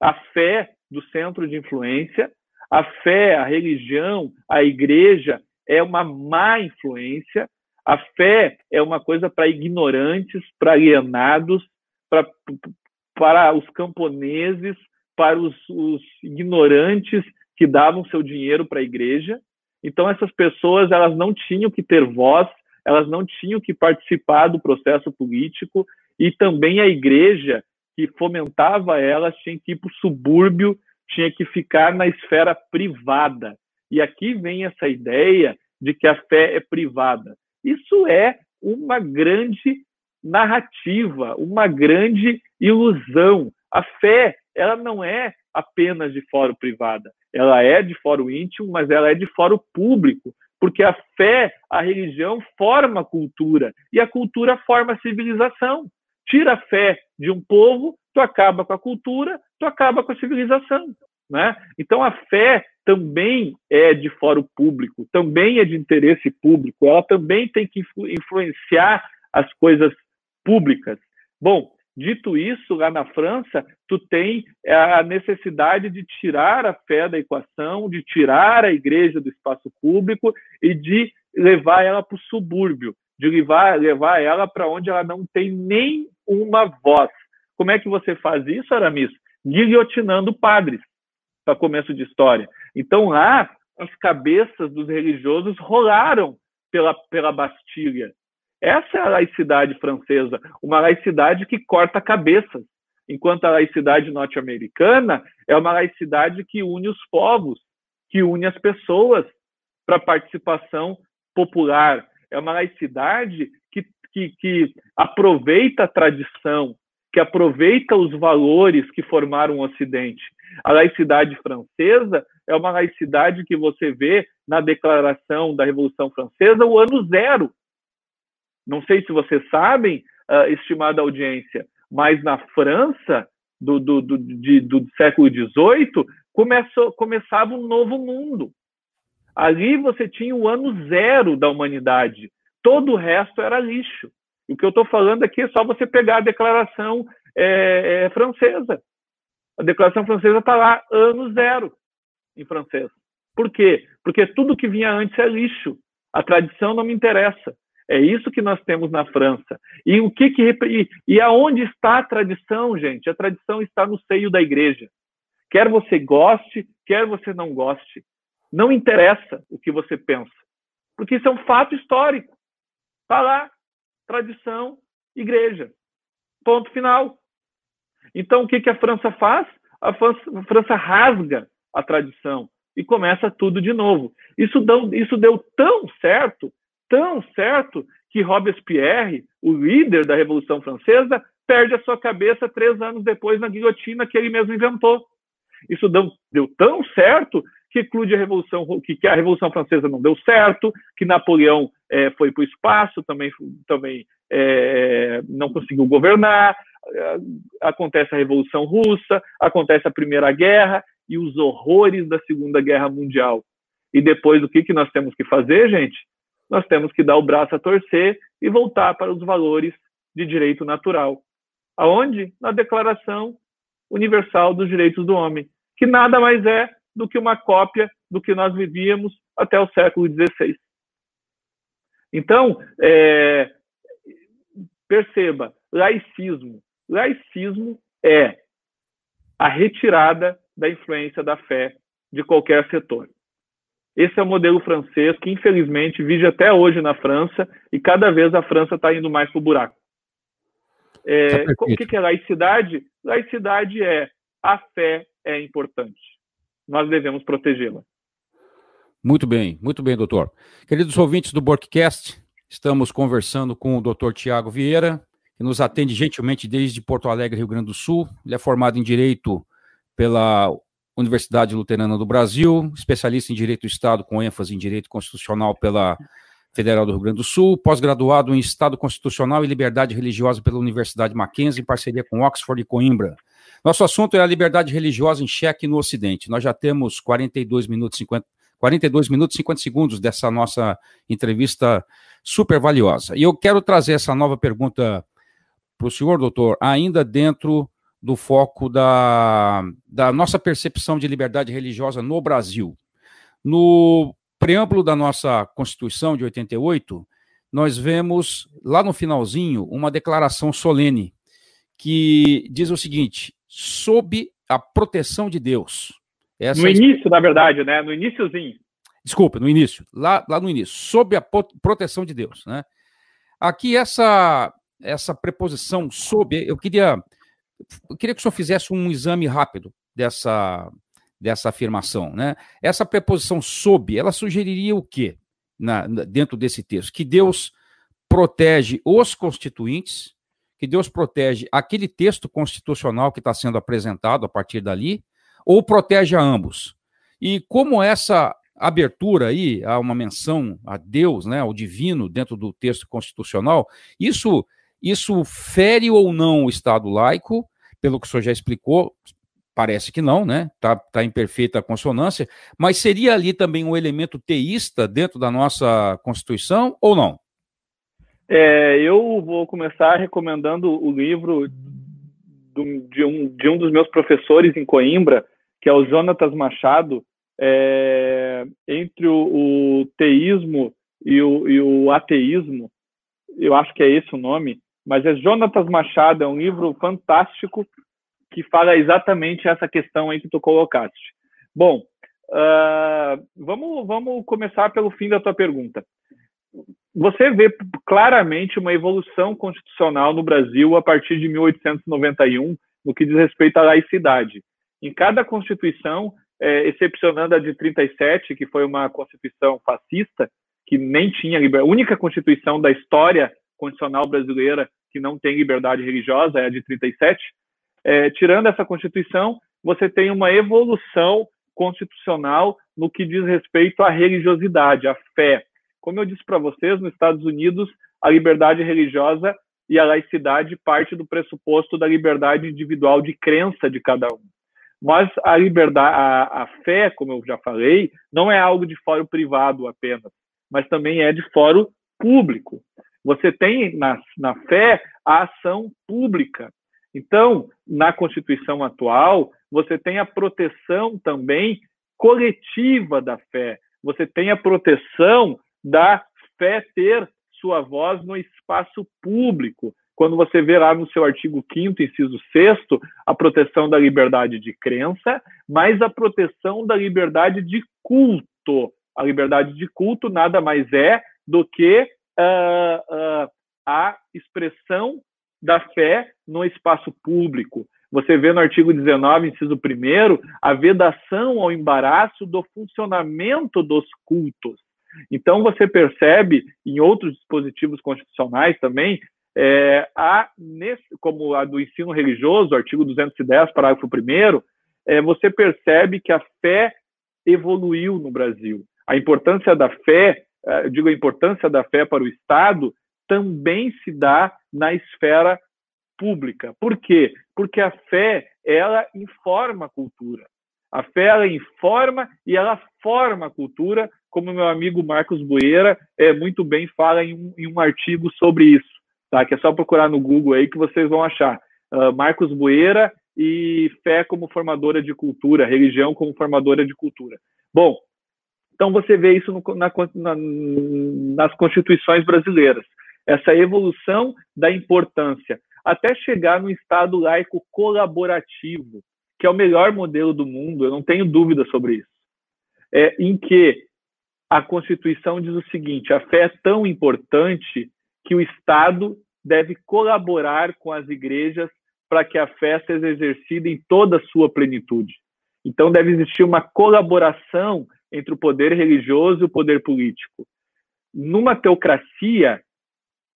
a fé do centro de influência a fé, a religião, a igreja é uma má influência. A fé é uma coisa para ignorantes, para alienados, para, os camponeses, para os, os ignorantes que davam seu dinheiro para a igreja. Então essas pessoas elas não tinham que ter voz, elas não tinham que participar do processo político e também a igreja que fomentava elas tinha que ir para o subúrbio tinha que ficar na esfera privada. E aqui vem essa ideia de que a fé é privada. Isso é uma grande narrativa, uma grande ilusão. A fé, ela não é apenas de foro privada. Ela é de foro íntimo, mas ela é de foro público, porque a fé, a religião forma a cultura e a cultura forma a civilização. Tira a fé de um povo, tu acaba com a cultura, tu acaba com a civilização. Né? Então, a fé também é de fórum público, também é de interesse público, ela também tem que influenciar as coisas públicas. Bom, dito isso, lá na França, tu tem a necessidade de tirar a fé da equação, de tirar a igreja do espaço público e de levar ela para o subúrbio, de levar, levar ela para onde ela não tem nem uma voz. Como é que você faz isso, Aramis? Guilhotinando padres para começo de história. Então lá as cabeças dos religiosos rolaram pela, pela Bastilha. Essa é a laicidade francesa, uma laicidade que corta cabeças, enquanto a laicidade norte-americana é uma laicidade que une os povos, que une as pessoas para a participação popular. É uma laicidade que, que, que aproveita a tradição, que aproveita os valores que formaram o Ocidente. A laicidade francesa é uma laicidade que você vê na declaração da Revolução Francesa, o ano zero. Não sei se vocês sabem, uh, estimada audiência, mas na França do, do, do, de, do século XVIII começou, começava um novo mundo. Ali você tinha o ano zero da humanidade. Todo o resto era lixo. O que eu estou falando aqui é só você pegar a declaração é, é, francesa. A declaração francesa está lá, ano zero, em francês. Por quê? Porque tudo que vinha antes é lixo. A tradição não me interessa. É isso que nós temos na França. E o que, que e, e aonde está a tradição, gente? A tradição está no seio da igreja. Quer você goste, quer você não goste, não interessa o que você pensa, porque isso é um fato histórico. Está lá, tradição, igreja. Ponto final. Então, o que, que a França faz? A França, a França rasga a tradição e começa tudo de novo. Isso, isso deu tão certo tão certo que Robespierre, o líder da Revolução Francesa, perde a sua cabeça três anos depois na guilhotina que ele mesmo inventou. Isso deu, deu tão certo que a Revolução, que, que, a Revolução Francesa não deu certo, que Napoleão é, foi para o espaço, também, também é, não conseguiu governar, é, acontece a Revolução Russa, acontece a Primeira Guerra e os horrores da Segunda Guerra Mundial. E depois o que, que nós temos que fazer, gente? Nós temos que dar o braço a torcer e voltar para os valores de direito natural. Aonde? Na Declaração Universal dos Direitos do Homem, que nada mais é do que uma cópia do que nós vivíamos até o século XVI. Então, é, perceba, laicismo. Laicismo é a retirada da influência da fé de qualquer setor. Esse é o modelo francês que, infelizmente, vive até hoje na França e cada vez a França está indo mais para o buraco. É, tá o que é laicidade? Laicidade é a fé é importante. Nós devemos protegê-la. Muito bem, muito bem, doutor. Queridos ouvintes do Borkcast, estamos conversando com o doutor Tiago Vieira, que nos atende gentilmente desde Porto Alegre, Rio Grande do Sul. Ele é formado em Direito pela Universidade Luterana do Brasil, especialista em Direito do Estado com ênfase em Direito Constitucional pela Federal do Rio Grande do Sul, pós-graduado em Estado Constitucional e Liberdade Religiosa pela Universidade Mackenzie, em parceria com Oxford e Coimbra. Nosso assunto é a liberdade religiosa em xeque no Ocidente. Nós já temos 42 minutos 50, 42 minutos e 50 segundos dessa nossa entrevista super valiosa. E eu quero trazer essa nova pergunta para o senhor, doutor, ainda dentro do foco da, da nossa percepção de liberdade religiosa no Brasil. No preâmbulo da nossa Constituição de 88, nós vemos lá no finalzinho uma declaração solene que diz o seguinte: sob a proteção de Deus. Essa no início, na verdade, né? No iníciozinho. Desculpa, no início, lá, lá no início, sob a proteção de Deus, né? Aqui essa essa preposição sob, eu queria eu queria que o senhor fizesse um exame rápido dessa, dessa afirmação. Né? Essa preposição sob, ela sugeriria o quê na, na, dentro desse texto? Que Deus protege os constituintes, que Deus protege aquele texto constitucional que está sendo apresentado a partir dali, ou protege a ambos? E como essa abertura aí a uma menção a Deus, né, ao divino dentro do texto constitucional, isso isso fere ou não o Estado laico? Pelo que o senhor já explicou, parece que não, né? Está tá em perfeita consonância, mas seria ali também um elemento teísta dentro da nossa Constituição ou não? É, eu vou começar recomendando o livro de, um, de um dos meus professores em Coimbra, que é o Jonatas Machado, é, entre o, o teísmo e o, e o ateísmo, eu acho que é esse o nome, mas é Jonatas Machado, é um livro fantástico que fala exatamente essa questão aí que tu colocaste. Bom, uh, vamos, vamos começar pelo fim da tua pergunta. Você vê claramente uma evolução constitucional no Brasil a partir de 1891, no que diz respeito à laicidade. Em cada constituição, é, excepcionando a de 37, que foi uma constituição fascista, que nem tinha liberdade, a única constituição da história constitucional brasileira que não tem liberdade religiosa é a de 37. É, tirando essa constituição, você tem uma evolução constitucional no que diz respeito à religiosidade, à fé. Como eu disse para vocês, nos Estados Unidos, a liberdade religiosa e a laicidade parte do pressuposto da liberdade individual de crença de cada um. Mas a liberdade, a, a fé, como eu já falei, não é algo de fórum privado apenas, mas também é de fórum público. Você tem na, na fé a ação pública. Então, na Constituição atual, você tem a proteção também coletiva da fé. Você tem a proteção da fé ter sua voz no espaço público. Quando você vê lá no seu artigo 5 inciso 6 a proteção da liberdade de crença, mas a proteção da liberdade de culto. A liberdade de culto nada mais é do que uh, uh, a expressão da fé no espaço público. Você vê no artigo 19, inciso 1, a vedação ao embaraço do funcionamento dos cultos. Então, você percebe em outros dispositivos constitucionais também, é, há nesse, como a do ensino religioso, artigo 210, parágrafo 1, é, você percebe que a fé evoluiu no Brasil. A importância da fé, eu digo a importância da fé para o Estado, também se dá na esfera pública. Por quê? Porque a fé, ela informa a cultura. A fé, ela informa e ela forma a cultura, como meu amigo Marcos Bueira é, muito bem fala em um, em um artigo sobre isso, tá? que é só procurar no Google aí que vocês vão achar. Uh, Marcos Bueira e fé como formadora de cultura, religião como formadora de cultura. Bom, então você vê isso no, na, na, nas constituições brasileiras, essa evolução da importância, até chegar no Estado laico colaborativo, que é o melhor modelo do mundo, eu não tenho dúvida sobre isso, é, em que a Constituição diz o seguinte: a fé é tão importante que o Estado deve colaborar com as igrejas para que a fé seja exercida em toda a sua plenitude. Então, deve existir uma colaboração entre o poder religioso e o poder político. Numa teocracia,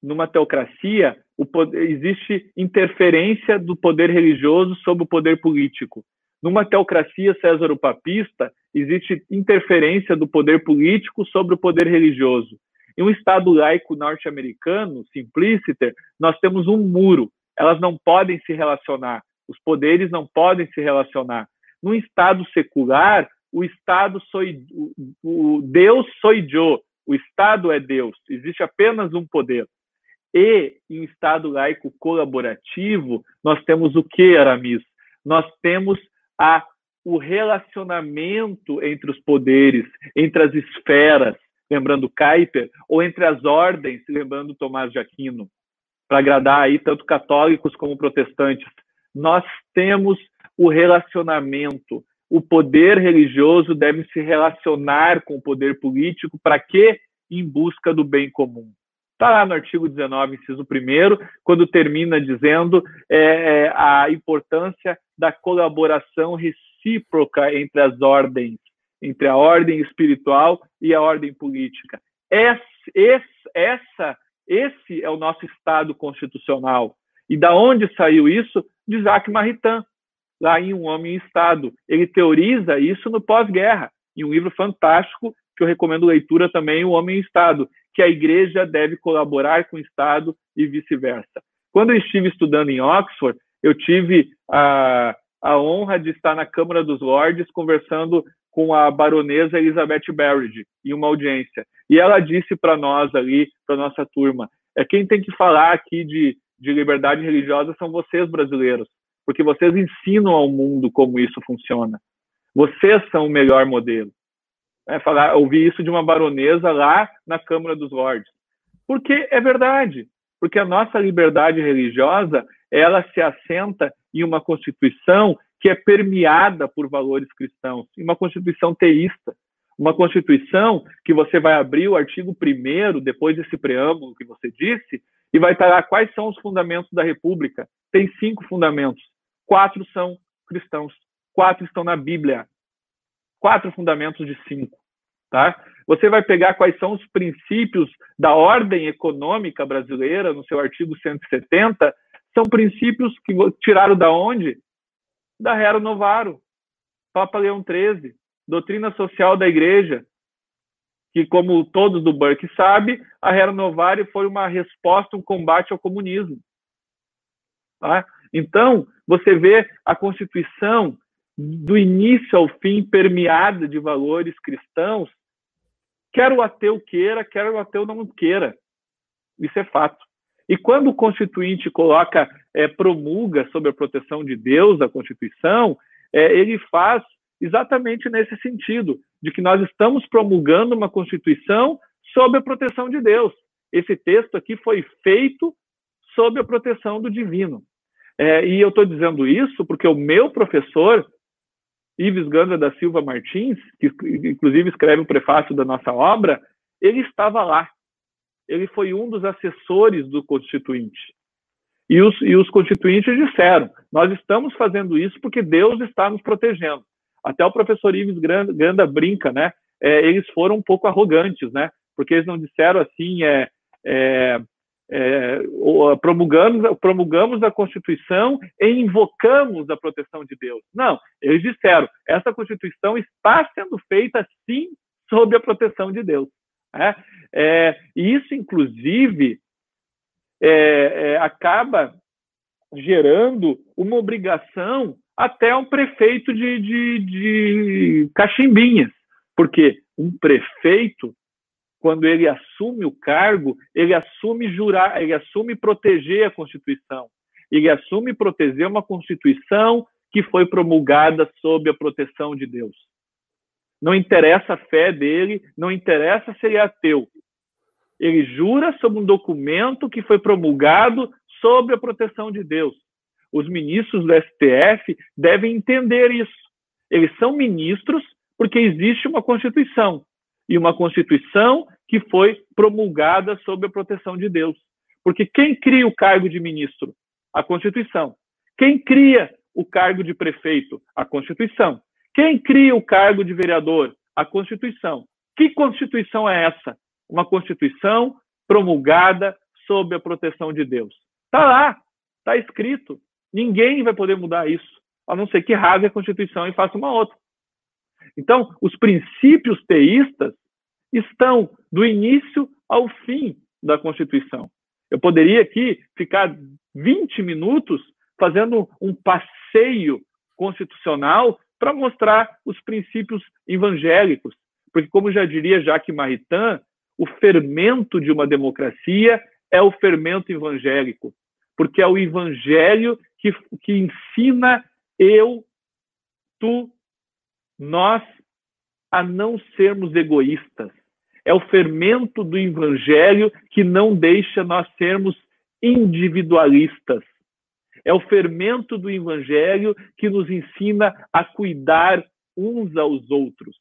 numa teocracia, poder, existe interferência do poder religioso sobre o poder político. Numa teocracia césaro-papista, existe interferência do poder político sobre o poder religioso. Em um Estado laico norte-americano, simpliciter, nós temos um muro. Elas não podem se relacionar. Os poderes não podem se relacionar. Num Estado secular, o Estado soy, o Deus soy eu, o Estado é Deus. Existe apenas um poder. E em Estado laico colaborativo, nós temos o que, Aramis? Nós temos a, o relacionamento entre os poderes, entre as esferas, lembrando Kuyper, ou entre as ordens, lembrando Tomás de Aquino, para agradar aí tanto católicos como protestantes. Nós temos o relacionamento. O poder religioso deve se relacionar com o poder político para quê? Em busca do bem comum. Está lá no artigo 19, inciso 1, quando termina dizendo é, é, a importância da colaboração recíproca entre as ordens, entre a ordem espiritual e a ordem política. Esse, esse, essa, esse é o nosso Estado constitucional. E da onde saiu isso? De Jacques Maritain, lá em Um Homem em Estado. Ele teoriza isso no pós-guerra, em um livro fantástico que eu recomendo leitura também, O Homem em Estado que a igreja deve colaborar com o Estado e vice-versa. Quando eu estive estudando em Oxford, eu tive a, a honra de estar na Câmara dos Lordes conversando com a baronesa Elizabeth Barrett em uma audiência. E ela disse para nós ali, para nossa turma, é quem tem que falar aqui de, de liberdade religiosa são vocês brasileiros, porque vocês ensinam ao mundo como isso funciona. Vocês são o melhor modelo é, falar, ouvir isso de uma baronesa lá na Câmara dos Lordes. Porque é verdade, porque a nossa liberdade religiosa ela se assenta em uma constituição que é permeada por valores cristãos, uma Constituição teísta. Uma Constituição que você vai abrir o artigo 1 depois desse preâmbulo que você disse, e vai estar lá quais são os fundamentos da República. Tem cinco fundamentos. Quatro são cristãos. Quatro estão na Bíblia. Quatro fundamentos de cinco. Tá? Você vai pegar quais são os princípios da ordem econômica brasileira, no seu artigo 170, são princípios que tiraram da onde? Da Rero Novaro, Papa Leão XIII, doutrina social da Igreja, que, como todos do Burke sabem, a Rero Novaro foi uma resposta, um combate ao comunismo. Tá? Então, você vê a Constituição, do início ao fim, permeada de valores cristãos, quer o ateu queira, quer o ateu não queira. Isso é fato. E quando o Constituinte coloca, é, promulga sobre a proteção de Deus a Constituição, é, ele faz exatamente nesse sentido, de que nós estamos promulgando uma Constituição sob a proteção de Deus. Esse texto aqui foi feito sob a proteção do divino. É, e eu estou dizendo isso porque o meu professor, Ives Ganda da Silva Martins, que inclusive escreve o prefácio da nossa obra, ele estava lá. Ele foi um dos assessores do Constituinte. E os, e os constituintes disseram: nós estamos fazendo isso porque Deus está nos protegendo. Até o professor Ives Ganda brinca, né? É, eles foram um pouco arrogantes, né? Porque eles não disseram assim, é, é, é, promulgamos, promulgamos a Constituição e invocamos a proteção de Deus. Não, eles disseram, essa Constituição está sendo feita sim sob a proteção de Deus. É, é, e isso, inclusive, é, é, acaba gerando uma obrigação até um prefeito de, de, de cachimbinhas, porque um prefeito quando ele assume o cargo, ele assume jurar, ele assume proteger a Constituição. Ele assume proteger uma Constituição que foi promulgada sob a proteção de Deus. Não interessa a fé dele, não interessa se ele é ateu. Ele jura sobre um documento que foi promulgado sob a proteção de Deus. Os ministros do STF devem entender isso. Eles são ministros porque existe uma Constituição. E uma Constituição que foi promulgada sob a proteção de Deus. Porque quem cria o cargo de ministro? A Constituição. Quem cria o cargo de prefeito? A Constituição. Quem cria o cargo de vereador? A Constituição. Que Constituição é essa? Uma Constituição promulgada sob a proteção de Deus. Está lá, está escrito. Ninguém vai poder mudar isso, a não ser que rasgue a Constituição e faça uma outra. Então, os princípios teístas estão do início ao fim da Constituição. Eu poderia aqui ficar 20 minutos fazendo um passeio constitucional para mostrar os princípios evangélicos, porque, como já diria Jacques Maritain, o fermento de uma democracia é o fermento evangélico, porque é o evangelho que, que ensina eu, tu, nós a não sermos egoístas, é o fermento do evangelho que não deixa nós sermos individualistas. É o fermento do evangelho que nos ensina a cuidar uns aos outros.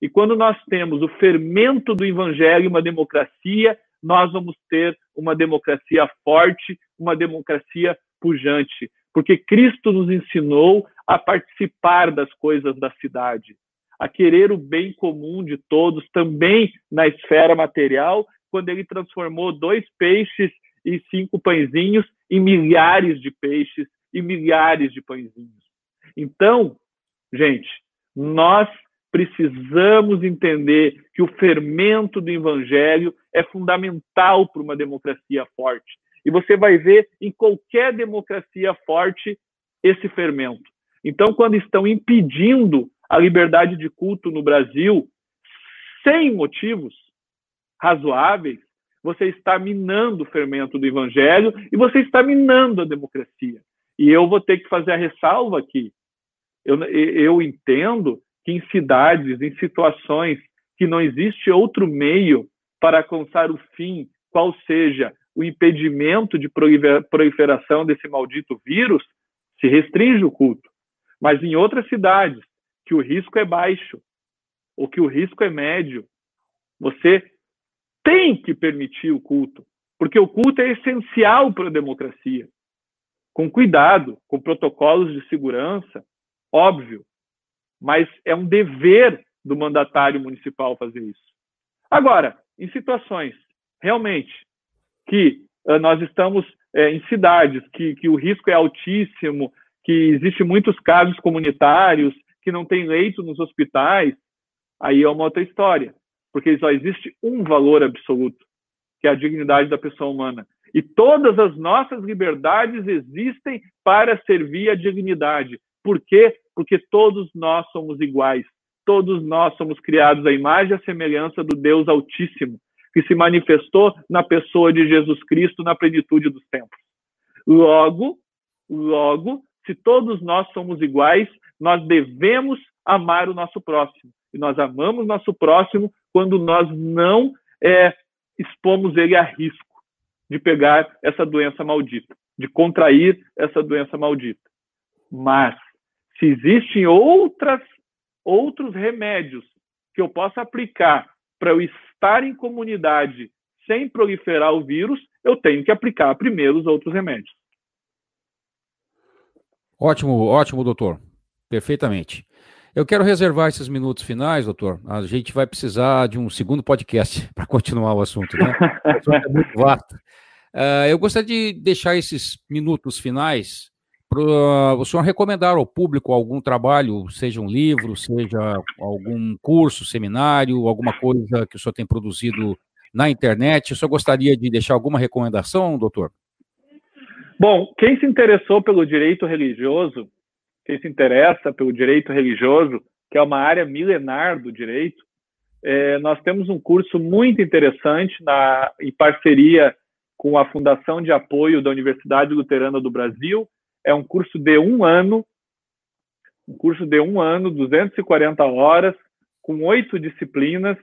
E quando nós temos o fermento do evangelho uma democracia, nós vamos ter uma democracia forte, uma democracia pujante, porque Cristo nos ensinou a participar das coisas da cidade a querer o bem comum de todos, também na esfera material, quando ele transformou dois peixes e cinco pãezinhos em milhares de peixes e milhares de pãezinhos. Então, gente, nós precisamos entender que o fermento do evangelho é fundamental para uma democracia forte. E você vai ver em qualquer democracia forte esse fermento. Então, quando estão impedindo a liberdade de culto no Brasil sem motivos razoáveis, você está minando o fermento do evangelho e você está minando a democracia. E eu vou ter que fazer a ressalva aqui. Eu, eu entendo que em cidades, em situações que não existe outro meio para alcançar o fim, qual seja o impedimento de proliferação desse maldito vírus, se restringe o culto. Mas em outras cidades, que o risco é baixo, ou que o risco é médio, você tem que permitir o culto, porque o culto é essencial para a democracia. Com cuidado, com protocolos de segurança, óbvio, mas é um dever do mandatário municipal fazer isso. Agora, em situações realmente que uh, nós estamos é, em cidades que, que o risco é altíssimo, que existe muitos casos comunitários, que não tem leito nos hospitais, aí é uma outra história, porque só existe um valor absoluto, que é a dignidade da pessoa humana. E todas as nossas liberdades existem para servir a dignidade. Por quê? Porque todos nós somos iguais. Todos nós somos criados à imagem e à semelhança do Deus Altíssimo, que se manifestou na pessoa de Jesus Cristo na plenitude dos tempos. Logo, logo, se todos nós somos iguais, nós devemos amar o nosso próximo. E nós amamos nosso próximo quando nós não é, expomos ele a risco de pegar essa doença maldita, de contrair essa doença maldita. Mas, se existem outras, outros remédios que eu possa aplicar para eu estar em comunidade sem proliferar o vírus, eu tenho que aplicar primeiro os outros remédios. Ótimo, ótimo, doutor. Perfeitamente. Eu quero reservar esses minutos finais, doutor. A gente vai precisar de um segundo podcast para continuar o assunto, né? O assunto é muito vasto. Uh, eu gostaria de deixar esses minutos finais uh, o senhor recomendar ao público algum trabalho, seja um livro, seja algum curso, seminário, alguma coisa que o senhor tem produzido na internet. O senhor gostaria de deixar alguma recomendação, doutor? Bom, quem se interessou pelo direito religioso, quem se interessa pelo direito religioso, que é uma área milenar do direito, é, nós temos um curso muito interessante na, em parceria com a Fundação de Apoio da Universidade Luterana do Brasil. É um curso de um ano, um curso de um ano, 240 horas, com oito disciplinas,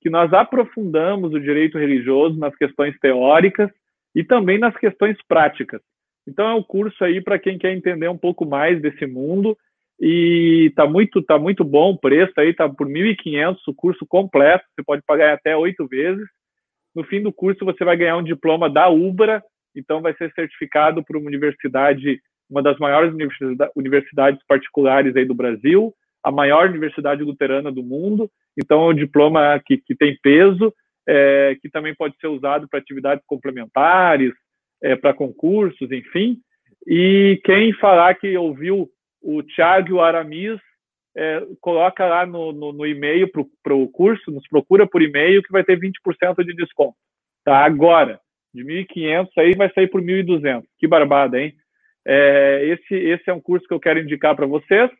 que nós aprofundamos o direito religioso nas questões teóricas e também nas questões práticas. Então é um curso aí para quem quer entender um pouco mais desse mundo e tá muito tá muito bom o preço aí, tá por 1.500 o curso completo, você pode pagar até oito vezes no fim do curso, você vai ganhar um diploma da UBRA, então vai ser certificado por uma universidade, uma das maiores universidades particulares aí do Brasil, a maior universidade luterana do mundo. Então, é um diploma que, que tem peso, é, que também pode ser usado para atividades complementares, é, para concursos, enfim. E quem falar que ouviu o Thiago Aramis é, coloca lá no, no, no e-mail para o curso, nos procura por e-mail que vai ter 20% de desconto. Tá? Agora, de 1.500 aí vai sair por 1.200. Que barbada, hein? É, esse, esse é um curso que eu quero indicar para vocês.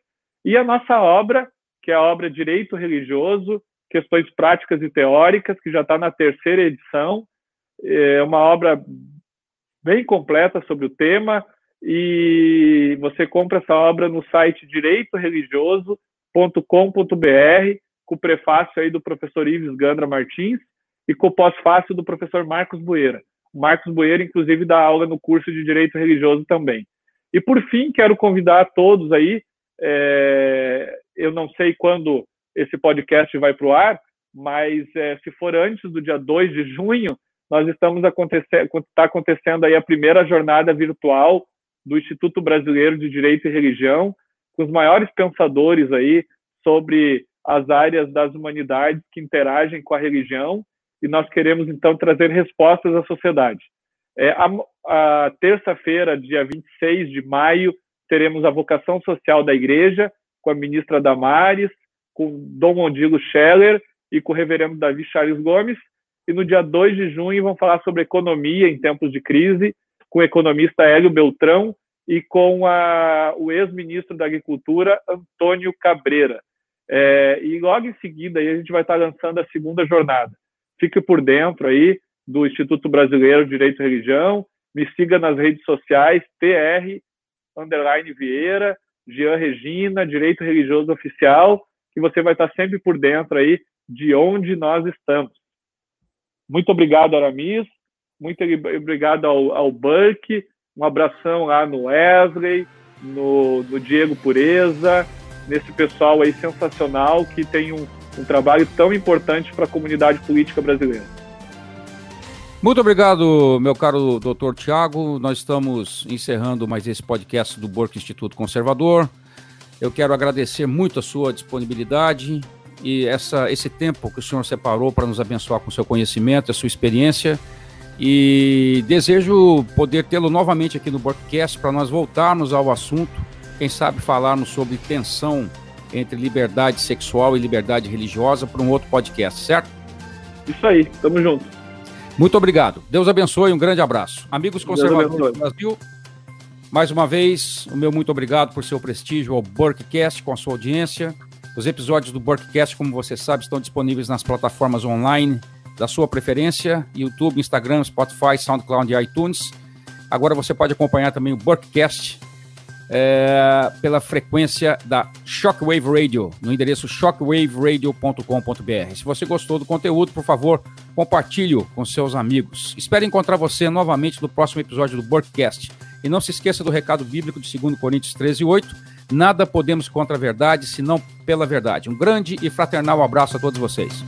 E a nossa obra, que é a obra Direito Religioso, Questões Práticas e Teóricas, que já está na terceira edição. É uma obra bem completa sobre o tema e você compra essa obra no site direitoreligioso.com.br com o prefácio aí do professor Ives Gandra Martins e com o pós-fácil do professor Marcos Bueira. Marcos Bueira, inclusive, dá aula no curso de Direito Religioso também. E, por fim, quero convidar todos aí, é, eu não sei quando esse podcast vai para o ar, mas é, se for antes do dia 2 de junho, nós estamos acontecendo, está acontecendo aí a primeira jornada virtual do Instituto Brasileiro de Direito e Religião, com os maiores pensadores aí sobre as áreas das humanidades que interagem com a religião, e nós queremos então trazer respostas à sociedade. É, a, a terça-feira, dia 26 de maio, teremos a vocação social da igreja, com a ministra Damares, com Dom Mondilo Scheller e com o reverendo Davi Charles Gomes. E no dia 2 de junho vão falar sobre economia em tempos de crise, com o economista Hélio Beltrão e com a, o ex-ministro da Agricultura, Antônio Cabreira. É, e logo em seguida aí a gente vai estar lançando a segunda jornada. Fique por dentro aí do Instituto Brasileiro de Direito e Religião, me siga nas redes sociais, TR, underline Vieira, Jean Regina, Direito Religioso Oficial, que você vai estar sempre por dentro aí de onde nós estamos. Muito obrigado, Aramis, muito obrigado ao, ao Burke, um abração lá no Wesley no, no Diego Pureza, nesse pessoal aí sensacional que tem um, um trabalho tão importante para a comunidade política brasileira. Muito obrigado, meu caro doutor Tiago. Nós estamos encerrando mais esse podcast do Borco Instituto Conservador. Eu quero agradecer muito a sua disponibilidade e essa, esse tempo que o senhor separou para nos abençoar com seu conhecimento, a sua experiência. E desejo poder tê-lo novamente aqui no Borkcast para nós voltarmos ao assunto, quem sabe falarmos sobre tensão entre liberdade sexual e liberdade religiosa para um outro podcast, certo? Isso aí, tamo junto. Muito obrigado. Deus abençoe, um grande abraço. Amigos conservadores do Brasil, mais uma vez, o meu muito obrigado por seu prestígio ao Burkcast com a sua audiência. Os episódios do Burkcast, como você sabe, estão disponíveis nas plataformas online da sua preferência, YouTube, Instagram, Spotify, SoundCloud e iTunes. Agora você pode acompanhar também o Burkcast é, pela frequência da Shockwave Radio, no endereço shockwaveradio.com.br. Se você gostou do conteúdo, por favor, compartilhe com seus amigos. Espero encontrar você novamente no próximo episódio do Burkcast. E não se esqueça do recado bíblico de 2 Coríntios 13, 8. Nada podemos contra a verdade, senão pela verdade. Um grande e fraternal abraço a todos vocês.